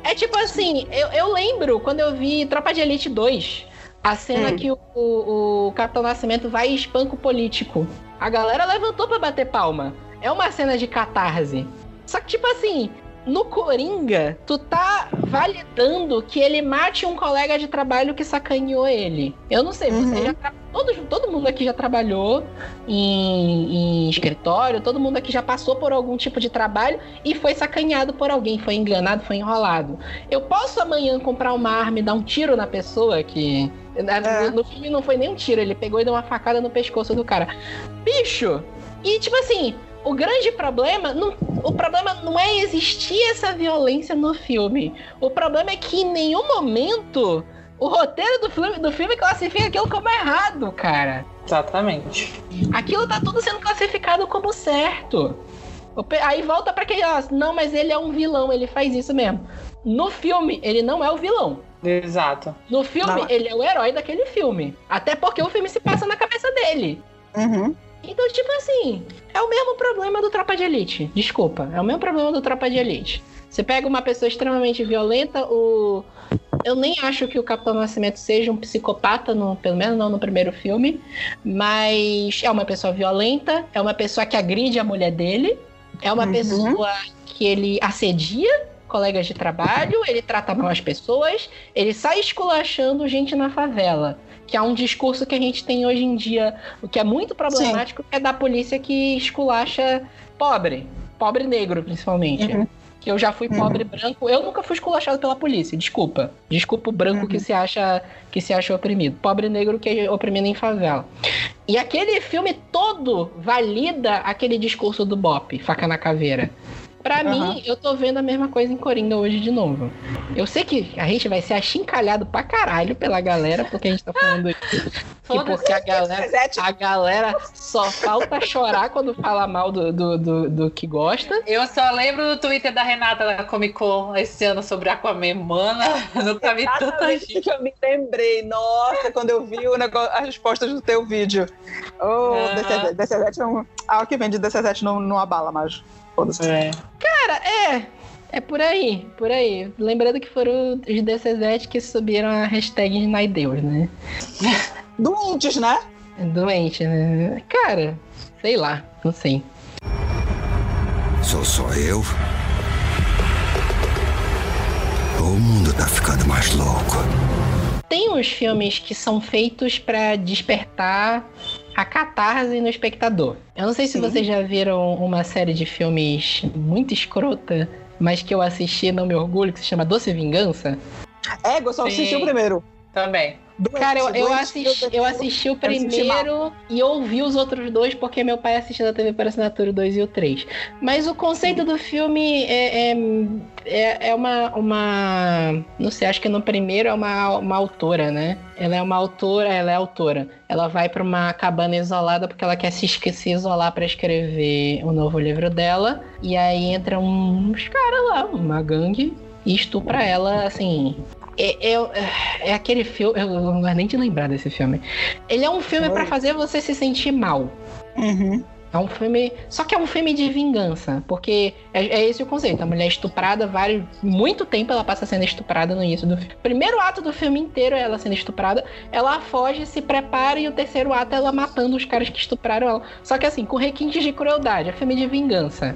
É tipo assim, eu, eu lembro quando eu vi Tropa de Elite 2, a cena Hum. que o, o, o Capitão Nascimento vai e espanca o político. A galera levantou pra bater palma. É uma cena de catarse. Só que, tipo assim, no Coringa, tu tá validando que ele mate um colega de trabalho que sacaneou ele. Eu não sei, você Uhum. já tra... todo, todo mundo aqui já trabalhou em, em escritório, todo mundo aqui já passou por algum tipo de trabalho e foi sacaneado por alguém, foi enganado, foi enrolado. Eu posso amanhã comprar uma arma e dar um tiro na pessoa que. É. No filme não foi nem um tiro, ele pegou e deu uma facada no pescoço do cara. Bicho! E tipo assim, o grande problema. Não, o problema não é existir essa violência no filme. O problema é que em nenhum momento o roteiro do filme, do filme classifica aquilo como errado, cara. Exatamente. Aquilo tá tudo sendo classificado como certo. Aí volta para aquele, ó, não, mas ele é um vilão, ele faz isso mesmo. No filme, ele não é o vilão. Exato. No filme, não. ele é o herói daquele filme. Até porque o filme se passa na cabeça dele. Uhum. Então, tipo assim, é o mesmo problema do Tropa de Elite. Desculpa, é o mesmo problema do Tropa de Elite. Você pega uma pessoa extremamente violenta, o. Eu nem acho que o Capitão Nascimento seja um psicopata, no, pelo menos não no primeiro filme. Mas é uma pessoa violenta, é uma pessoa que agride a mulher dele, é uma uhum. pessoa que ele assedia colegas de trabalho, ele trata mal as pessoas, ele sai esculachando gente na favela que é um discurso que a gente tem hoje em dia, o que é muito problemático, Sim. é da polícia que esculacha pobre, pobre negro principalmente. Uhum. Que eu já fui uhum. pobre branco, eu nunca fui esculachado pela polícia, desculpa. Desculpa o branco uhum. que se acha que se acha oprimido. Pobre negro que é oprimido em favela. E aquele filme todo valida aquele discurso do Bop, faca na caveira. Pra uhum. mim, eu tô vendo a mesma coisa em Coringa hoje de novo. Eu sei que a gente vai ser achincalhado pra caralho pela galera, porque a gente tá falando isso. que porque a galera, a galera só falta chorar quando fala mal do, do, do, do, que gosta. Eu só lembro do Twitter da Renata da Comic Con esse ano sobre Aquaman. Mana, nunca vi tanta gente. que eu me lembrei. Nossa, quando eu vi o negócio, as respostas do teu vídeo. Oh, ah. DC7, DC7 não... Ah, o que vem de DC7 não, não abala mais. Foda-se. É. Cara, é. É por aí, por aí. Lembrando que foram os DCZ que subiram a hashtag de Naideus, né? Doentes, né? Doente, né? Cara, sei lá, não sei. Sou só eu? O mundo tá ficando mais louco. Tem uns filmes que são feitos para despertar a catarse no espectador. Eu não sei se Sim. vocês já viram uma série de filmes muito escrota, mas que eu assisti não me orgulho, que se chama Doce Vingança. É, eu só assisti o primeiro. Também. Doente, Cara, eu, eu, assisti, eu assisti o primeiro e ouvi os outros dois porque meu pai assistiu na TV por assinatura o 2 e o 3. Mas o conceito do filme é, é, é, é, uma, uma. Não sei, acho que no primeiro é uma, uma autora, né? Ela é uma autora, ela é autora. Ela vai para uma cabana isolada porque ela quer se, se isolar para escrever o novo livro dela. E aí entra uns caras lá, uma gangue, e estupra ela, assim, é, é, é, aquele filme. Eu não gosto nem de lembrar desse filme. Ele é um filme para fazer você se sentir mal. Uhum. É um filme. Só que é um filme de vingança. Porque é, é, esse o conceito. A mulher é estuprada, vários, muito tempo ela passa sendo estuprada no início do filme. Primeiro ato do filme inteiro é ela sendo estuprada. Ela foge, se prepara, e o terceiro ato é ela matando os caras que estupraram ela. Só que assim, com requintes de crueldade. É filme de vingança.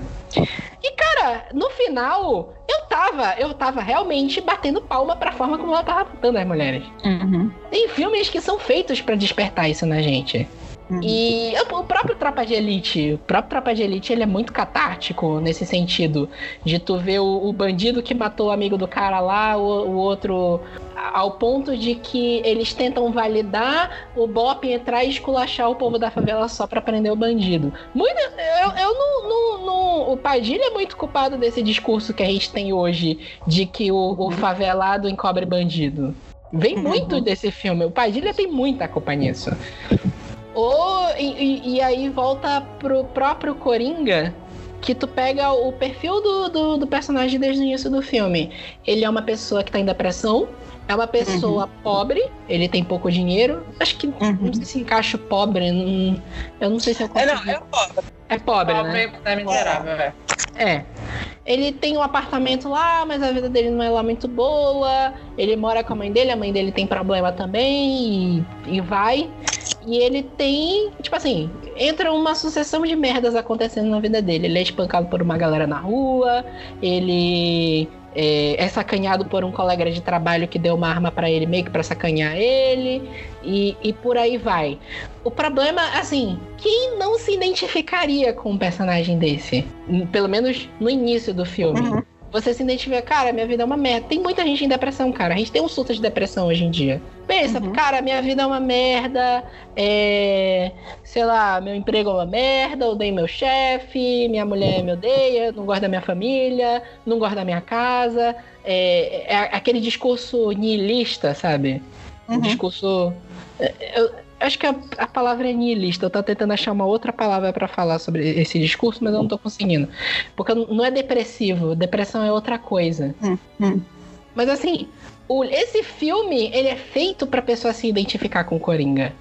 E, cara, no final, eu tava, eu tava realmente batendo palma pra forma como ela tava matando as mulheres. Uhum. Tem filmes que são feitos para despertar isso na gente. Uhum. E o próprio Tropa de Elite, o próprio Tropa de Elite, ele é muito catártico nesse sentido. De tu ver o, o bandido que matou o amigo do cara lá, o, o, outro. Ao ponto de que eles tentam validar o Bop entrar e esculachar o povo da favela só pra prender o bandido. Muito, eu, eu não, não, não, O Padilha é muito culpado desse discurso que a gente tem hoje de que o, o favelado encobre bandido. Vem muito desse filme. O Padilha tem muita culpa nisso. Ou, e, e, aí volta pro próprio Coringa, que tu pega o perfil do, do, do, personagem desde o início do filme. Ele é uma pessoa que tá em depressão, é uma pessoa uhum. pobre, ele tem pouco dinheiro. Acho que uhum. não sei se encaixa pobre. Não, eu não sei se eu consigo. É, não, é pobre. É pobre, pobre né? É miserável, é. É. Ele tem um apartamento lá, mas a vida dele não é lá muito boa. Ele mora com a mãe dele, a mãe dele tem problema também e, e vai. E ele tem, tipo assim, entra uma sucessão de merdas acontecendo na vida dele. Ele é espancado por uma galera na rua, ele é, é sacanhado por um colega de trabalho que deu uma arma para ele, meio que pra sacanhar ele, e, e por aí vai. O problema, assim, quem não se identificaria com um personagem desse? Pelo menos no início do filme. Uhum. Você se identifica, cara, minha vida é uma merda. Tem muita gente em depressão, cara. A gente tem um surto de depressão hoje em dia. Pensa, Uhum. cara, minha vida é uma merda. É... Sei lá, meu emprego é uma merda, odeio meu chefe, minha mulher me odeia, não gosta da minha família, não gosta da minha casa. É, é aquele discurso nihilista, sabe? Um Uhum. discurso. é, Eu acho que a, a palavra é nihilista. Eu tô tentando achar uma outra palavra pra falar sobre esse discurso, mas eu não tô conseguindo. Porque não é depressivo, depressão é outra coisa. Hum, hum. Mas assim, o- esse filme, ele é feito pra pessoa se identificar com o Coringa.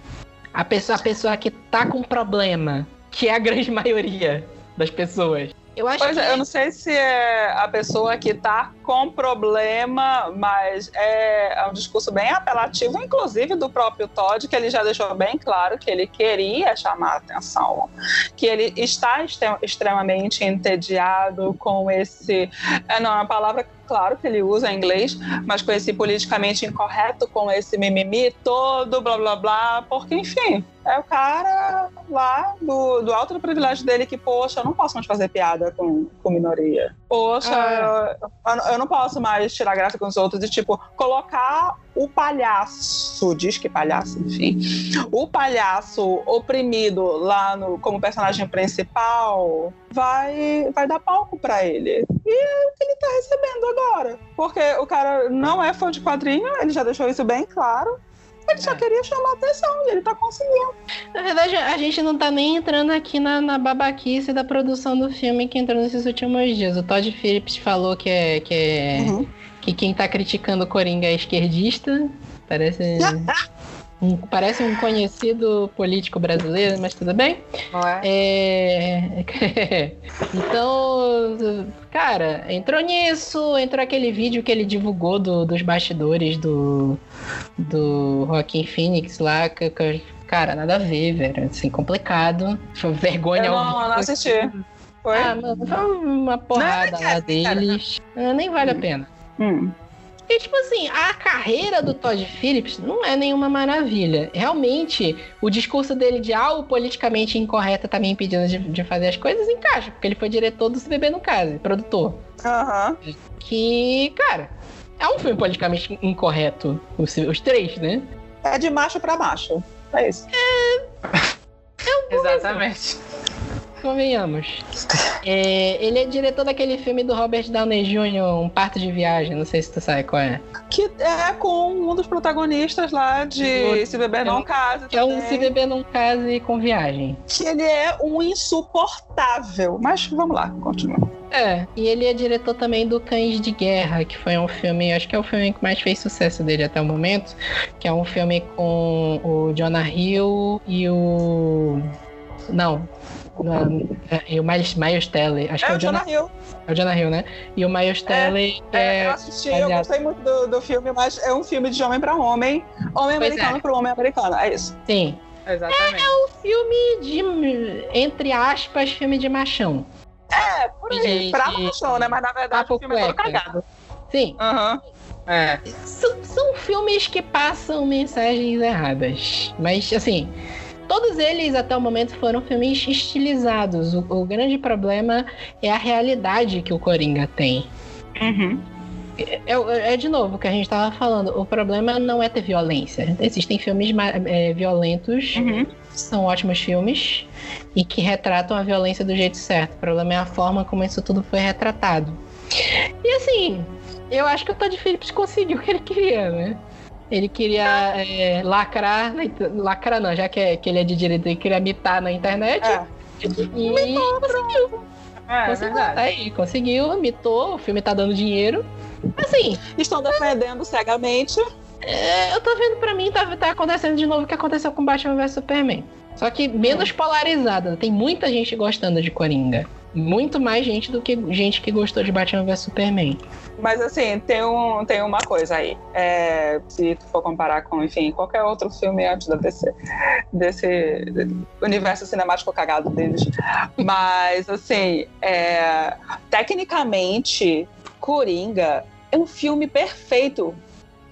A pessoa, a pessoa que tá com problema, que é a grande maioria das pessoas. Eu acho Pois que é, eu não sei se é a pessoa que tá com problema, mas é, é um discurso bem apelativo, inclusive do próprio Todd, que ele já deixou bem claro que ele queria chamar a atenção, que ele está extremamente entediado com esse. É, não, é uma palavra, claro, que ele usa em inglês, mas com esse politicamente incorreto, com esse mimimi todo, blá blá blá, porque, enfim, é o cara lá do, do alto privilégio dele que, poxa, eu não posso mais fazer piada com, com minoria. Poxa, Ah. eu, eu não posso mais tirar graça com os outros e, tipo, colocar o palhaço, diz que palhaço, enfim, o palhaço oprimido lá no, como personagem principal vai, vai dar palco pra ele. E é o que ele tá recebendo agora. Porque o cara não é fã de quadrinho, ele já deixou isso bem claro. Ele só É. queria chamar atenção e ele tá conseguindo. Na verdade, a gente não tá nem entrando aqui na, na babaquice da produção do filme que entrou nesses últimos dias. O Todd Phillips falou que é, que, é, Uhum. que quem tá criticando o Coringa é esquerdista. Parece. um, parece um conhecido político brasileiro, mas tudo bem. É? É... então, cara, entrou nisso, entrou aquele vídeo que ele divulgou do- dos bastidores do, do Joaquim Phoenix lá, que, que- cara, nada a ver, velho, assim, complicado, foi vergonha Eu não, vivo. não assisti. Foi? Ah, mano, foi uma porrada Não, lá cara, deles, Ah, nem vale a pena. Hum. E, tipo assim, a carreira do Todd Phillips não é nenhuma maravilha. Realmente, o discurso dele de ah, o politicamente incorreto tá me impedindo de, de fazer as coisas encaixa, porque ele foi diretor do Se Beber no Caso, produtor. Aham. Que, cara, é um filme politicamente incorreto, os, os três, né? É de macho pra macho. É isso. Exatamente. Convenhamos. É, ele é diretor daquele filme do Robert Downey Jr., Um Parto de Viagem, não sei se tu sabe qual é. Que é com um dos protagonistas lá de Do- Se Beber Não Case. Que é um. Se Beber Num Case com Viagem. Que ele é um insuportável. Mas vamos lá, continua. É, e ele é diretor também do Cães de Guerra, que foi um filme, acho que é o filme que mais fez sucesso dele até o momento, que é um filme com o Jonah Hill e o... Não, é, e o Miles, Miles Teller, acho que É é o o Jonah, Hill. é o Jonah Hill, né? E o Miles Teller É, é... eu assisti, eu aliás- gostei muito do, do filme, mas é um filme de homem pra homem. Homem Pois americano é. pra homem americano. É isso. Sim, Exatamente. um filme de, entre aspas, filme de machão. É, por aí. De- pra de- machão, né? Mas na verdade o filme é todo cueca. cagado. Sim, Aham. É. São, são filmes que passam mensagens erradas. Mas, assim, todos eles até o momento foram filmes estilizados. O, o grande problema é a realidade que o Coringa tem. Uhum. É, é- é de novo o que a gente tava falando. O problema não é ter violência. Existem filmes é, violentos, Uhum. são ótimos filmes, e que retratam a violência do jeito certo. O problema é a forma como isso tudo foi retratado. E assim, eu acho que o Todd Phillips conseguiu o que ele queria, né? Ele queria é, lacrar, na inter- lacrar não, já que, é- que ele é de direito, ele queria mitar na internet. É. E conseguiu. É, conseguiu. verdade. Tá aí, conseguiu, mitou, o filme tá dando dinheiro. Assim, Estão defendendo cegamente. é, eu tô vendo pra mim, tá, tá acontecendo de novo o que aconteceu com Batman vs Superman. Só que menos polarizada. Tem muita gente gostando de Coringa. Muito mais gente do que gente que gostou de Batman vs Superman. Mas assim, tem, um, tem uma coisa aí. É, se tu for comparar com, enfim, qualquer outro filme antes da DC, desse universo cinemático cagado deles. Mas, assim, é, tecnicamente, Coringa é um filme perfeito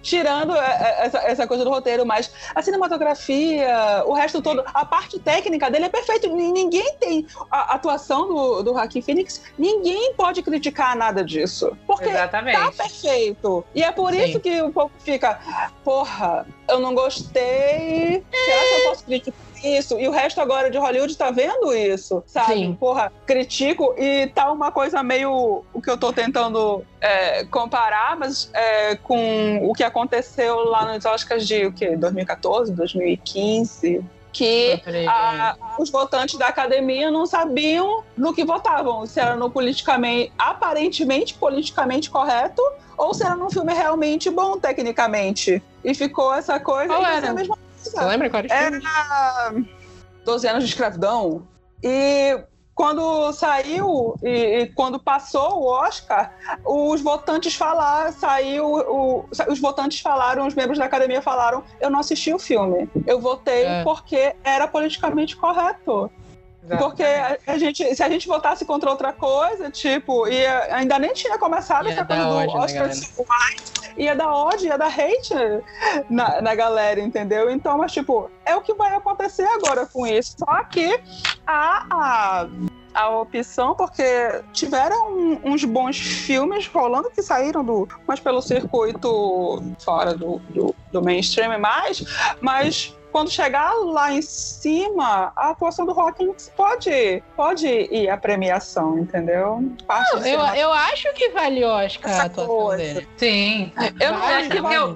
tirando é, é, essa, essa coisa do roteiro, mas a cinematografia, o resto todo, a parte técnica dele é perfeito. Ninguém tem a atuação do, do Joaquin Phoenix, ninguém pode criticar nada disso. Porque Exatamente. tá perfeito. E é por Sim. isso que o povo fica, porra, eu não gostei. Será que eu posso criticar? Isso, e o resto agora de Hollywood tá vendo isso, sabe? Sim. Porra, critico e tá uma coisa meio o que eu tô tentando é, comparar, mas é, com o que aconteceu lá nos Oscars de o quê? 2014, 2015, que a- os votantes da academia não sabiam no que votavam, se era no politicamente, aparentemente politicamente correto, ou se era num filme realmente bom tecnicamente. E ficou essa coisa. Qual e era? essa mesma Você lembra qual era? Era 12 anos de escravidão. E quando saiu e, e quando passou o Oscar, os votantes falaram, saiu, o- os votantes falaram, os membros da academia falaram, eu não assisti o filme. Eu votei É. porque era politicamente correto. Porque a, a gente, se a gente votasse contra outra coisa, tipo, ia, ainda nem tinha começado Ia essa coisa do Oscar Rights, ia dar ódio, ia dar hate na, na galera, entendeu? Então, mas tipo, é o que vai acontecer agora com isso. Só que a, a, a opção, porque tiveram um- uns bons filmes rolando que saíram do. mas pelo circuito fora do, do, do mainstream mais, mas quando chegar lá em cima, a atuação do Hawkins pode, pode ir à premiação, entendeu? Parte de Eu, ser eu acho que vale Oscar a Essa atuação coisa. dele. Sim. Eu não acho que vale. vai.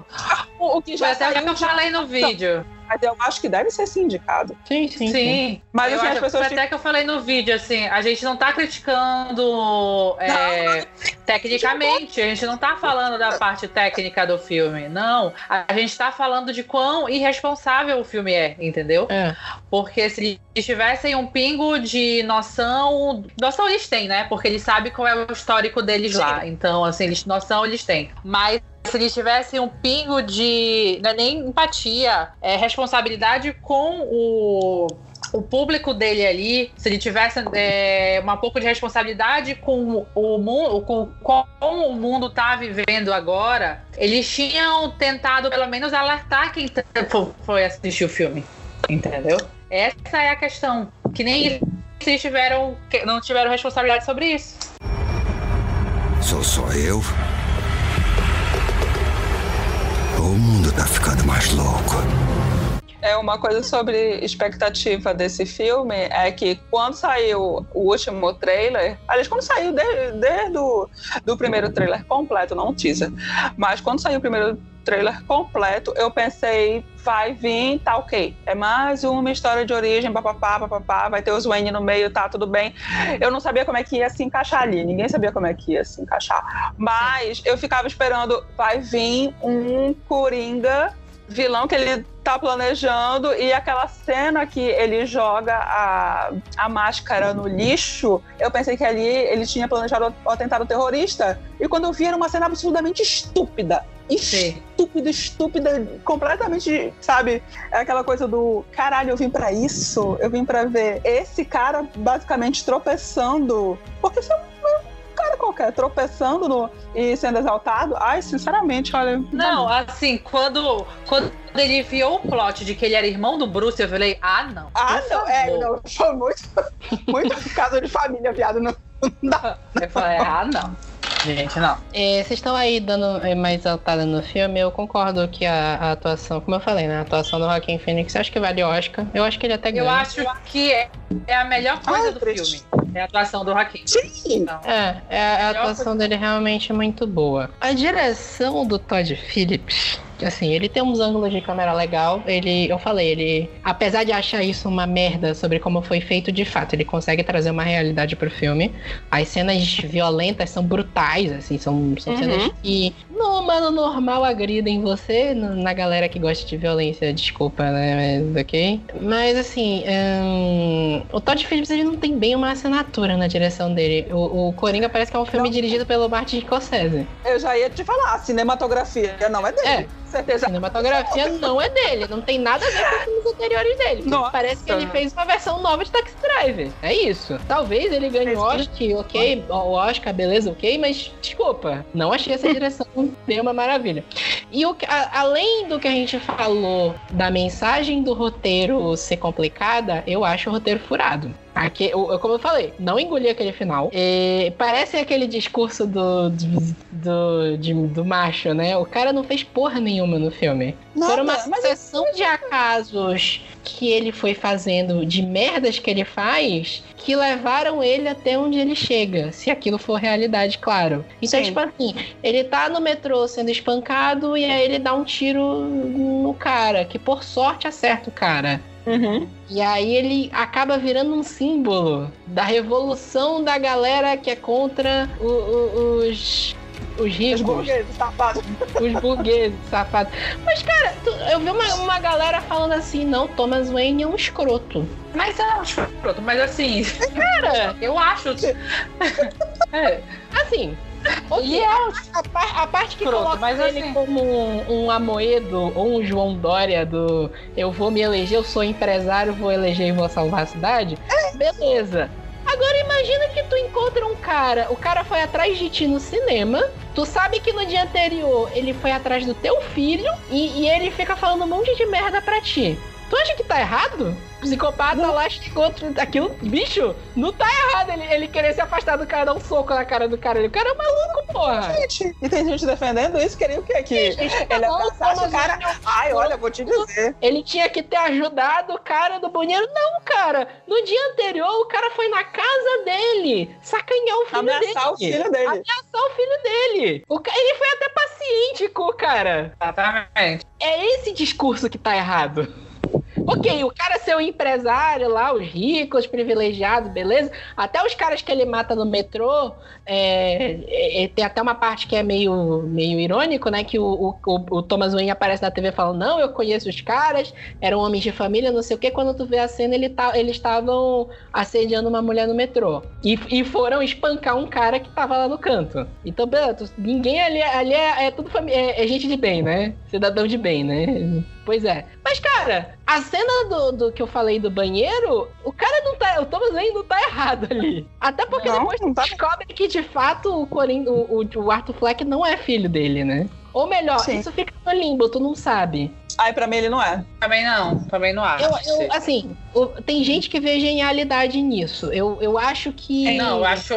O, o que Foi já até o que eu falei no vídeo. Mas eu acho que deve ser sim indicado. Sim, sim. Sim. Mas eu assim, as pessoas foi até que eu falei no vídeo, assim, a gente não tá criticando é, tecnicamente, a gente não tá falando da parte técnica do filme, não. A gente tá falando de quão irresponsável o filme é, entendeu? É. Porque se eles tivessem um pingo de noção, noção eles têm, né? Porque eles sabem qual é o histórico deles lá. Então, assim, eles, noção eles têm. Mas se eles tivessem um pingo de. Não é nem empatia, é responsabilidade com o. O público dele ali, se ele tivesse é, uma pouco de responsabilidade com o mundo, com como o mundo tá vivendo agora, eles tinham tentado pelo menos alertar quem foi assistir o filme, entendeu? Essa é a questão. Que nem eles tiveram, não tiveram responsabilidade sobre isso. Sou só eu? Tá ficando mais louco. É uma coisa sobre expectativa desse filme é que quando saiu o último trailer, aliás, quando saiu desde, desde o do primeiro trailer completo, não teaser, mas quando saiu o primeiro trailer completo, eu pensei, vai vir, tá ok. É mais uma história de origem, papapá, papapá, vai ter os Wayne no meio, tá tudo bem. Eu não sabia como é que ia se encaixar ali, ninguém sabia como é que ia se encaixar. Mas eu ficava esperando, vai vir um Coringa vilão que ele tá planejando e aquela cena que ele joga a, a máscara no lixo, eu pensei que ali ele tinha planejado o atentado terrorista. E quando eu vi era uma cena absolutamente estúpida. Estúpida, estúpida, completamente, sabe? É aquela coisa do caralho, eu vim pra isso, eu vim pra ver esse cara basicamente tropeçando. Porque isso é um cara qualquer, tropeçando no, e sendo exaltado. Ai, sinceramente, olha. Não, assim, quando, quando ele enviou o plot de que ele era irmão do Bruce, eu falei, ah, não. Ah, não, é, não, foi muito, muito caso de família, viado. Não, não dá. Eu falei, ah, não. Gente, não. É, vocês estão aí dando é, mais altada no filme, eu concordo que a, a atuação, como eu falei, né? A atuação do Joaquin Phoenix, acho que vale Oscar. Eu acho que ele até ganha. Eu acho que é, é a melhor coisa Ai, do triste. filme. É a atuação do Joaquim. Sim. Então, É, é, a Melhor atuação dele é realmente muito boa. A direção do Todd Phillips, assim, ele tem uns ângulos de câmera legal. Ele, eu falei, ele, apesar de achar isso uma merda sobre como foi feito de fato, ele consegue trazer uma realidade pro filme. As cenas violentas são brutais, assim, são, são Uhum. cenas que no humano normal agridem você, na galera que gosta de violência, desculpa, né, mas ok. Mas assim, hum, o Todd Phillips ele não tem bem uma assinatura na direção dele. O, o Coringa parece que é um filme Não. dirigido pelo Martin Scorsese. Eu já ia te falar, a cinematografia não é dele. É. Certeza. A cinematografia não é dele, não tem nada a ver com os filmes anteriores dele. Nossa. Parece que ele fez uma versão nova de Taxi Driver. É isso. Talvez ele ganhe o Oscar, ok, o Oscar, beleza, ok, mas desculpa, não achei essa direção bem uma maravilha. E o, a, além do que a gente falou da mensagem do roteiro ser complicada, eu acho o roteiro furado. Aqui, eu, como eu falei, não engoli aquele final. E parece aquele discurso do, do, do, de, do, macho, né? O cara não fez porra nenhuma no filme. Nada, Foi uma sucessão de acasos que ele foi fazendo, de merdas que ele faz, que levaram ele até onde ele chega. Se aquilo for realidade, claro. Então, Sim. tipo assim, ele tá no metrô sendo espancado e aí ele dá um tiro no cara, que por sorte acerta o cara. Uhum. E aí ele acaba virando um símbolo da revolução da galera que é contra o, o, os os ricos. Os burgueses safados. Os burgueses safados. Mas, cara, eu vi uma, uma galera falando assim, não, Thomas Wayne é um escroto. Mas é um escroto, mas assim. Cara, eu acho. é. Assim, e é a, a, parte que Pronto, coloca mas ele assim... como um, um Amoedo ou um João Dória do eu vou me eleger, eu sou empresário, vou eleger e vou salvar a cidade, é. beleza. Agora imagina que tu encontra um cara, o cara foi atrás de ti no cinema, tu sabe que no dia anterior ele foi atrás do teu filho e, e ele fica falando um monte de merda pra ti. Tu acha que tá errado? Psicopata não. lá chegou aquilo, bicho, não tá errado ele, ele querer se afastar do cara, dar um soco na cara do cara. O cara é maluco, porra. Gente, e tem gente defendendo isso, queria o quê? Que ele abraçasse o cara. Ai, olha, vou te dizer. Ele tinha que ter ajudado o cara do banheiro. Não, cara. No dia anterior, o cara foi na casa dele sacanhar o filho Ameaçar dele. Ameaçar o filho dele. Ameaçar o filho dele. O, ele foi até paciente com o cara. Exatamente. É esse discurso que tá errado. Ok, o cara ser um empresário lá, os ricos, os privilegiados, beleza? Até os caras que ele mata no metrô, é, é, é tem até uma parte que é meio, meio irônico, né? Que o, o, o Thomas Wayne aparece na TV falando, não, eu conheço os caras, eram homens de família, não sei o quê. Quando tu vê a cena, ele tá, eles estavam assediando uma mulher no metrô. E, e foram espancar um cara que tava lá no canto. Então, Beto, ninguém ali, ali é, é tudo é, é gente de bem, né? Cidadão de bem, né? Pois é. Mas, cara, a cena do, do que eu falei do banheiro, o cara não tá. O Thomas Wayne não tá errado ali. Até porque não, depois não tá... descobre que, de fato, o, Corin, o, o, o Arthur Fleck não é filho dele, né? Ou melhor, Sim. isso fica no limbo, tu não sabe. Ai, pra mim ele não é. Também não, também não acho. Eu, eu, assim, tem gente que vê genialidade nisso. Eu, eu acho que. É, não, eu acho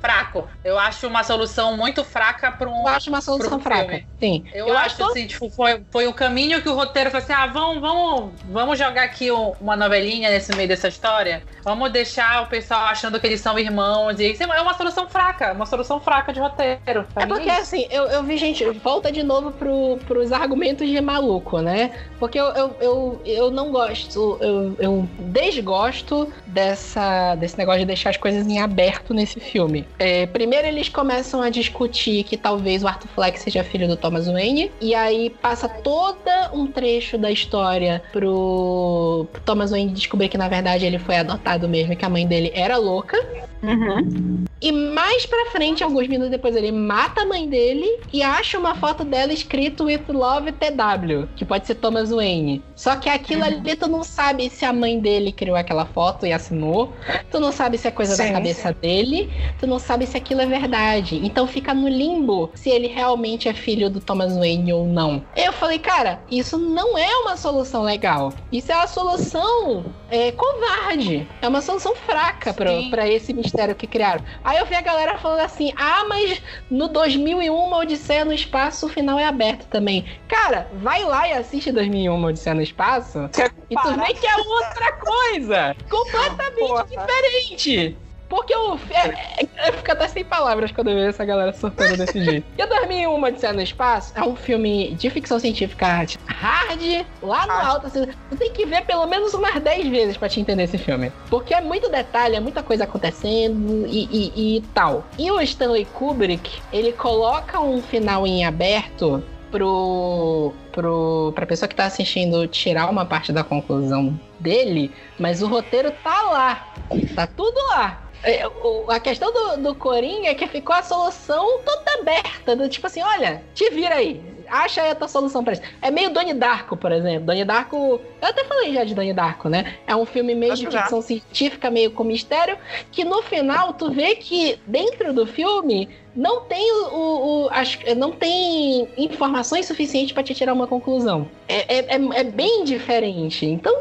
fraco. Eu acho uma solução muito fraca para um. Eu acho uma solução fraca. Filme. Sim. Eu, eu acho, acho assim, tipo, foi, foi o caminho que o roteiro falou assim: ah, vamos, vamos, vamos jogar aqui uma novelinha nesse meio dessa história. Vamos deixar o pessoal achando que eles são irmãos. E é uma solução fraca, uma solução fraca de roteiro. É porque, é assim, eu, eu vi, gente, volta de novo pro, pros argumentos de maluco, né? Porque eu, eu, eu, eu não gosto, eu, eu desgosto dessa, desse negócio de deixar as coisas em aberto nesse filme. É, primeiro eles começam a discutir que talvez o Arthur Fleck seja filho do Thomas Wayne, e aí passa todo um trecho da história pro, Thomas Wayne descobrir que na verdade ele foi adotado mesmo que a mãe dele era louca. Uhum. E mais pra frente, alguns minutos depois, ele mata a mãe dele e acha uma foto dela escrito With Love TW, que pode ser Thomas Wayne. Só que aquilo uhum. ali tu não sabe se a mãe dele criou aquela foto e assinou, tu não sabe se é coisa sim, da cabeça sim. dele, tu não sabe se aquilo é verdade. Então fica no limbo se ele realmente é filho do Thomas Wayne ou não. Eu falei, cara, isso não é uma solução legal. Isso é uma solução é, covarde. É uma solução fraca para esse mistério que criaram. Aí eu vi a galera falando assim: ah, mas no 2001 Odisseia no Espaço o final é aberto também. Cara, vai lá e assiste 2001 Odisseia no Espaço e tu vê que é outra coisa. Completamente Porra. diferente. Porque eu, é, é, eu fico até sem palavras quando eu vejo essa galera surtando desse jeito. E eu dormi uma Odisseia no Espaço é um filme de ficção científica hard, lá no alto. Assim, tu tem que ver pelo menos umas 10 vezes pra te entender esse filme. Porque é muito detalhe, é muita coisa acontecendo e, e, e tal. E o Stanley Kubrick, ele coloca um final em aberto pro, pro, pra pessoa que tá assistindo tirar uma parte da conclusão dele, mas o roteiro tá lá. Tá tudo lá. É, a questão do, do Coringa é que ficou a solução toda aberta. Do tipo assim, olha, te vira aí. acha aí a tua solução pra isso. É meio Donnie Darko, por exemplo. Donnie Darko. Eu até falei já de Donnie Darko, né? É um filme meio Acho de já. ficção científica, meio com mistério, que no final tu vê que dentro do filme não tem o, o- o- as- não tem informações suficientes pra te tirar uma conclusão. É, é, é- é bem diferente. Então,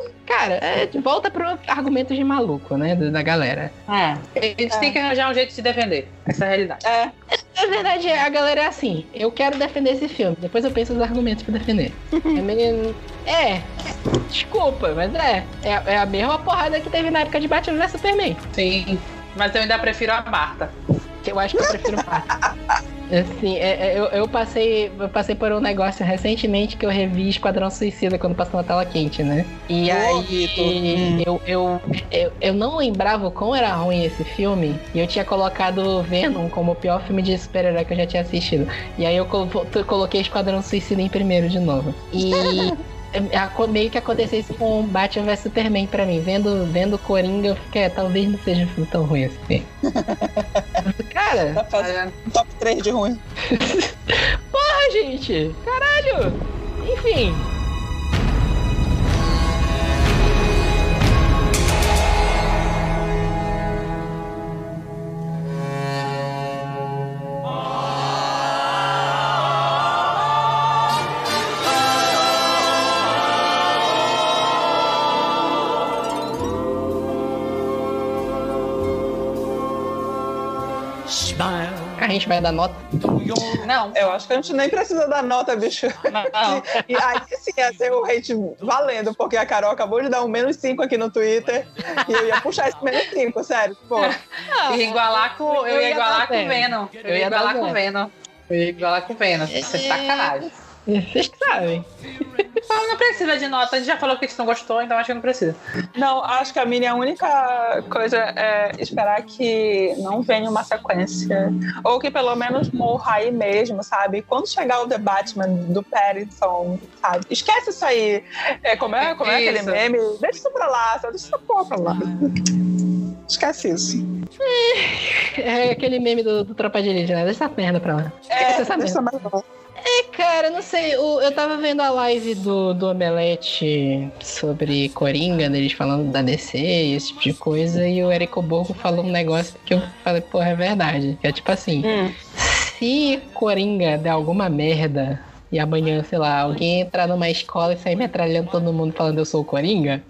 cara, é, volta pro argumento de maluco, né? Da da galera. É. Eles É. têm que arranjar um jeito de defender. Essa é a realidade. É, Na verdade, a galera é assim. Eu quero defender esse filme. Depois eu penso os argumentos pra defender. É meio... É. Desculpa, mas é. é. é a mesma porrada que teve na época de Batman vs Superman. Sim. Mas eu ainda prefiro a Marta. Eu acho que eu prefiro mais. Assim, é- eu, eu passei, eu passei por um negócio recentemente que eu revi Esquadrão Suicida quando passou na tela quente, né? E aí. Hum. eu, eu, eu, eu não lembrava o quão era ruim esse filme e eu tinha colocado Venom como o pior filme de super-herói que eu já tinha assistido. E aí eu colo- coloquei Esquadrão Suicida em primeiro de novo. E meio que aconteceu isso com Batman vs Superman pra mim. Vendo, vendo Coringa, eu fiquei, "É, talvez não seja um filme tão ruim assim. Cara, tá fazendo um top 3 de ruim. Ah, gente! Caralho! Enfim. Gente vai dar nota. Não, Eu acho que a gente nem precisa dar nota, bicho. não. E aí sim ia ter o hate valendo, porque a Carol acabou de dar um menos 5 aqui no Twitter. E eu ia puxar esse menos 5, sério. Pô, Eu ia igualar com, eu Eu ia igualar com zero. Venom. Eu, ia igualar com zero. Venom. Eu ia igualar com Venom. Você é sacanagem. Vocês que sabem. Não, não precisa de nota. A gente já falou que a gente não gostou, então acho que não precisa. não, acho que a minha única coisa é esperar que não venha uma sequência. Ou que pelo menos morra aí mesmo, sabe? Quando chegar o The Batman do Pattinson, sabe? Esquece isso aí. É, como é, como é aquele meme? Deixa isso pra lá, sabe? deixa essa porra pra lá. Esquece isso. É aquele meme do, do Tropa de Elite, né? Deixa essa merda pra lá. É, Esquece essa deixa merda. mais lá. Cara, não sei. o- eu tava vendo a live do, do Omelete sobre Coringa, deles falando da DC e esse tipo de coisa, e o Érico Borgo falou um negócio que eu falei, porra, é verdade. Que é tipo assim, Hum. se Coringa der alguma merda e amanhã, sei lá, alguém entrar numa escola e sair metralhando todo mundo falando eu sou o Coringa,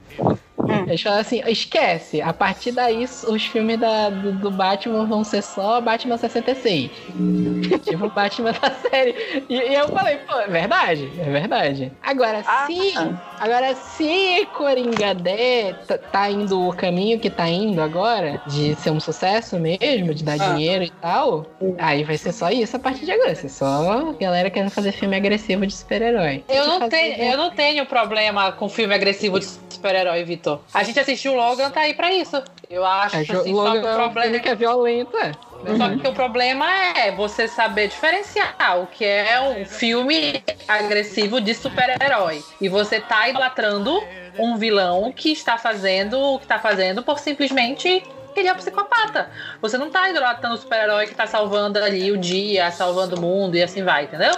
eles falam assim, esquece, a partir daí os filmes da, do, do Batman vão ser só Batman 66. tipo, Batman da série. E, e eu falei, pô, é verdade, é verdade. Agora, Ah. se. Agora, se Coringa der, tá, tá indo o caminho que tá indo agora, de ser um sucesso mesmo, de dar Ah. dinheiro e tal, aí vai ser só isso a partir de agora. Vai ser só galera querendo fazer filme agressivo de super-herói. Eu não, tenho, eu não tenho problema com filme agressivo de super-herói, Vitor. A gente assistiu o Logan, tá aí pra isso. Eu acho É, assim, só que Logan o é problema filme que é violento, é. Só que o problema é você saber diferenciar o que é um filme agressivo de super-herói. E você tá idolatrando um vilão que está fazendo o que tá fazendo por simplesmente que ele é um psicopata. Você não tá idolatrando o super-herói que tá salvando ali o dia, salvando o mundo e assim vai, entendeu?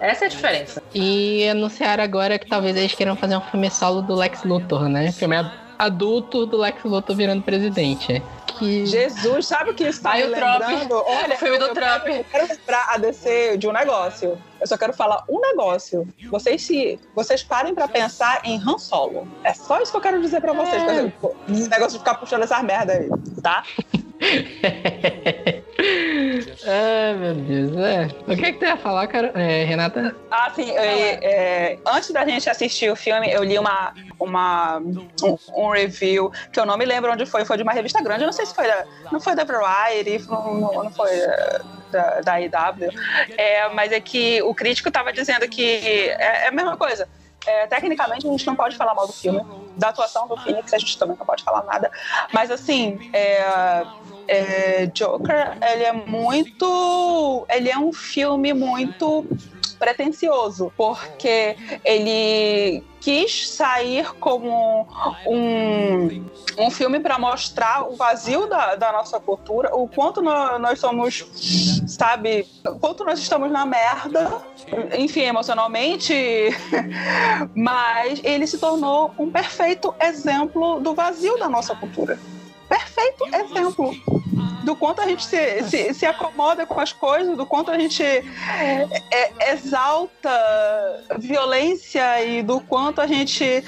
Essa é a diferença. E anunciaram agora que talvez eles queiram fazer um filme solo do Lex Luthor, né? Filme ad- adulto do Lex Luthor virando presidente. Que... Jesus, sabe o que isso tá Aí me o Trump. lembrando? Olha, O filme do eu Trump. Quero, eu quero lembrar a DC de um negócio. Eu só quero falar um negócio. Vocês se, vocês parem pra pensar em Han Solo. É só isso que eu quero dizer pra vocês. É. Esse negócio de ficar puxando essas merda aí, tá? Ai, meu Deus. É. O que é que tu ia falar, cara? É, Renata? Ah, sim. é, é, antes da gente assistir o filme, eu li uma, uma, um, um review que eu não me lembro onde foi. Foi de uma revista grande. Eu não sei se foi da, não foi da Variety, não, não, foi eh, da, da IW. É, mas é que o crítico estava dizendo que é, é a mesma coisa. É, tecnicamente, a gente não pode falar mal do filme. Da atuação do Phoenix, a gente também não pode falar nada. Mas, assim, é, é, Joker, ele é muito... Ele é um filme muito pretencioso, porque ele quis sair como um, um filme para mostrar o vazio da, da nossa cultura, o quanto nó- nós somos sabe? Quanto nós estamos na merda, enfim, emocionalmente, mas ele se tornou um perfeito exemplo do vazio da nossa cultura. Perfeito exemplo do quanto a gente se, se, se, acomoda com as coisas, do quanto a gente é, é, exalta violência e do quanto a gente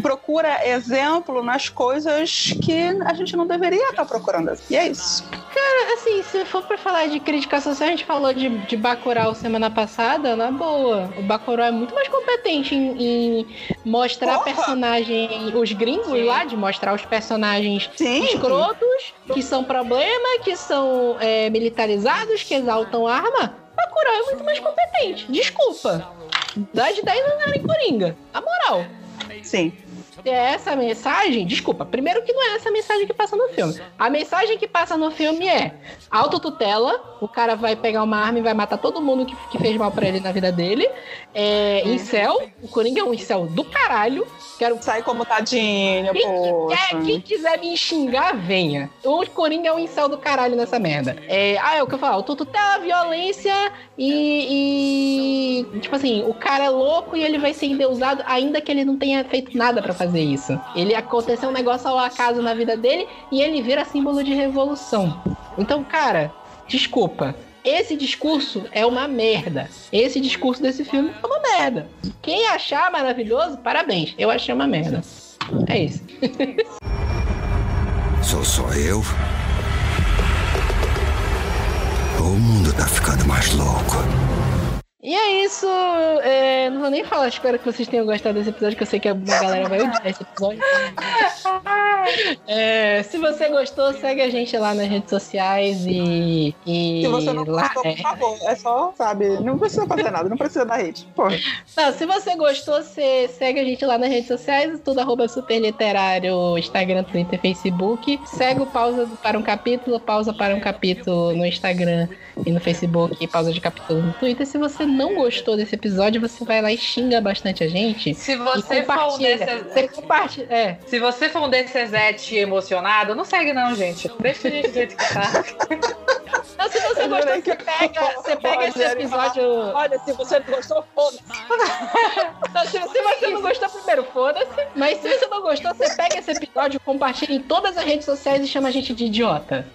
procura exemplo nas coisas que a gente não deveria estar procurando. E é isso. Cara, assim, se for pra falar de crítica social, a gente falou de, de Bacurau semana passada, na boa. O Bacurau é muito mais competente em, em mostrar Porra. personagem, os gringos Sim. lá, de mostrar os personagens Sim. escrotos, que são problema, que são é, militarizados, que exaltam arma. Bacurau é muito mais competente. Desculpa. Dá de 10 anos em Coringa. A moral. Sim é essa mensagem, desculpa, primeiro que não é essa mensagem que passa no filme. A mensagem que passa no filme é autotutela, o cara vai pegar uma arma e vai matar todo mundo que, que fez mal para ele na vida dele. É, incel, o Coringa é um incel do caralho. Quero... Sai como tadinho, quem, é, quem quiser me xingar, venha. O Coringa é um incel do caralho nessa merda. É, ah, é o que eu falo, autotutela, violência e, e... Tipo assim, o cara é louco e ele vai ser endeusado ainda que ele não tenha feito nada para fazer isso. Ele aconteceu um negócio ao acaso na vida dele e ele vira símbolo de revolução. Então, cara, desculpa. Esse discurso é uma merda. Esse discurso desse filme é uma merda. Quem achar maravilhoso, parabéns. Eu achei uma merda. É isso. Sou só eu? O mundo tá ficando mais louco. E é isso. É, não vou nem falar. Espero que vocês tenham gostado desse episódio, que eu sei que a galera vai odiar esse episódio. É, se você gostou, segue a gente lá nas redes sociais e. e se você não lá, gostou, é... por favor, é só, sabe? Não precisa fazer nada, não precisa da rede. Porra. Não, se você gostou, você segue a gente lá nas redes sociais, tudo arroba superliterário, Instagram, Twitter, Facebook. Segue o pausa para um capítulo, pausa para um capítulo no Instagram e no Facebook, pausa de capítulo no Twitter. Se você não gostou desse episódio, você vai lá e xinga bastante a gente. Se você for um desses... você compartilha. É. Se você for um desses Zete emocionado, não segue não, gente. Deixa a gente do jeito que tá. Não, se você gostou, você pega, você pega esse episódio. Olha, se você não gostou, foda-se. se, se você não gostou, primeiro, foda-se. Mas se você não gostou, você pega esse episódio, compartilha em todas as redes sociais e chama a gente de idiota.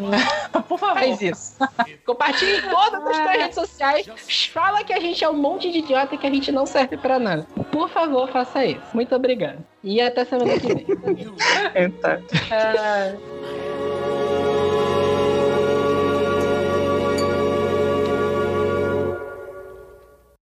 Por favor. Faz isso. Compartilha em todas as suas redes sociais. Fala que a gente é um monte de idiota que a gente não serve pra nada. Por favor, faça isso. Muito obrigado. E até semana que vem. Eita. Uh...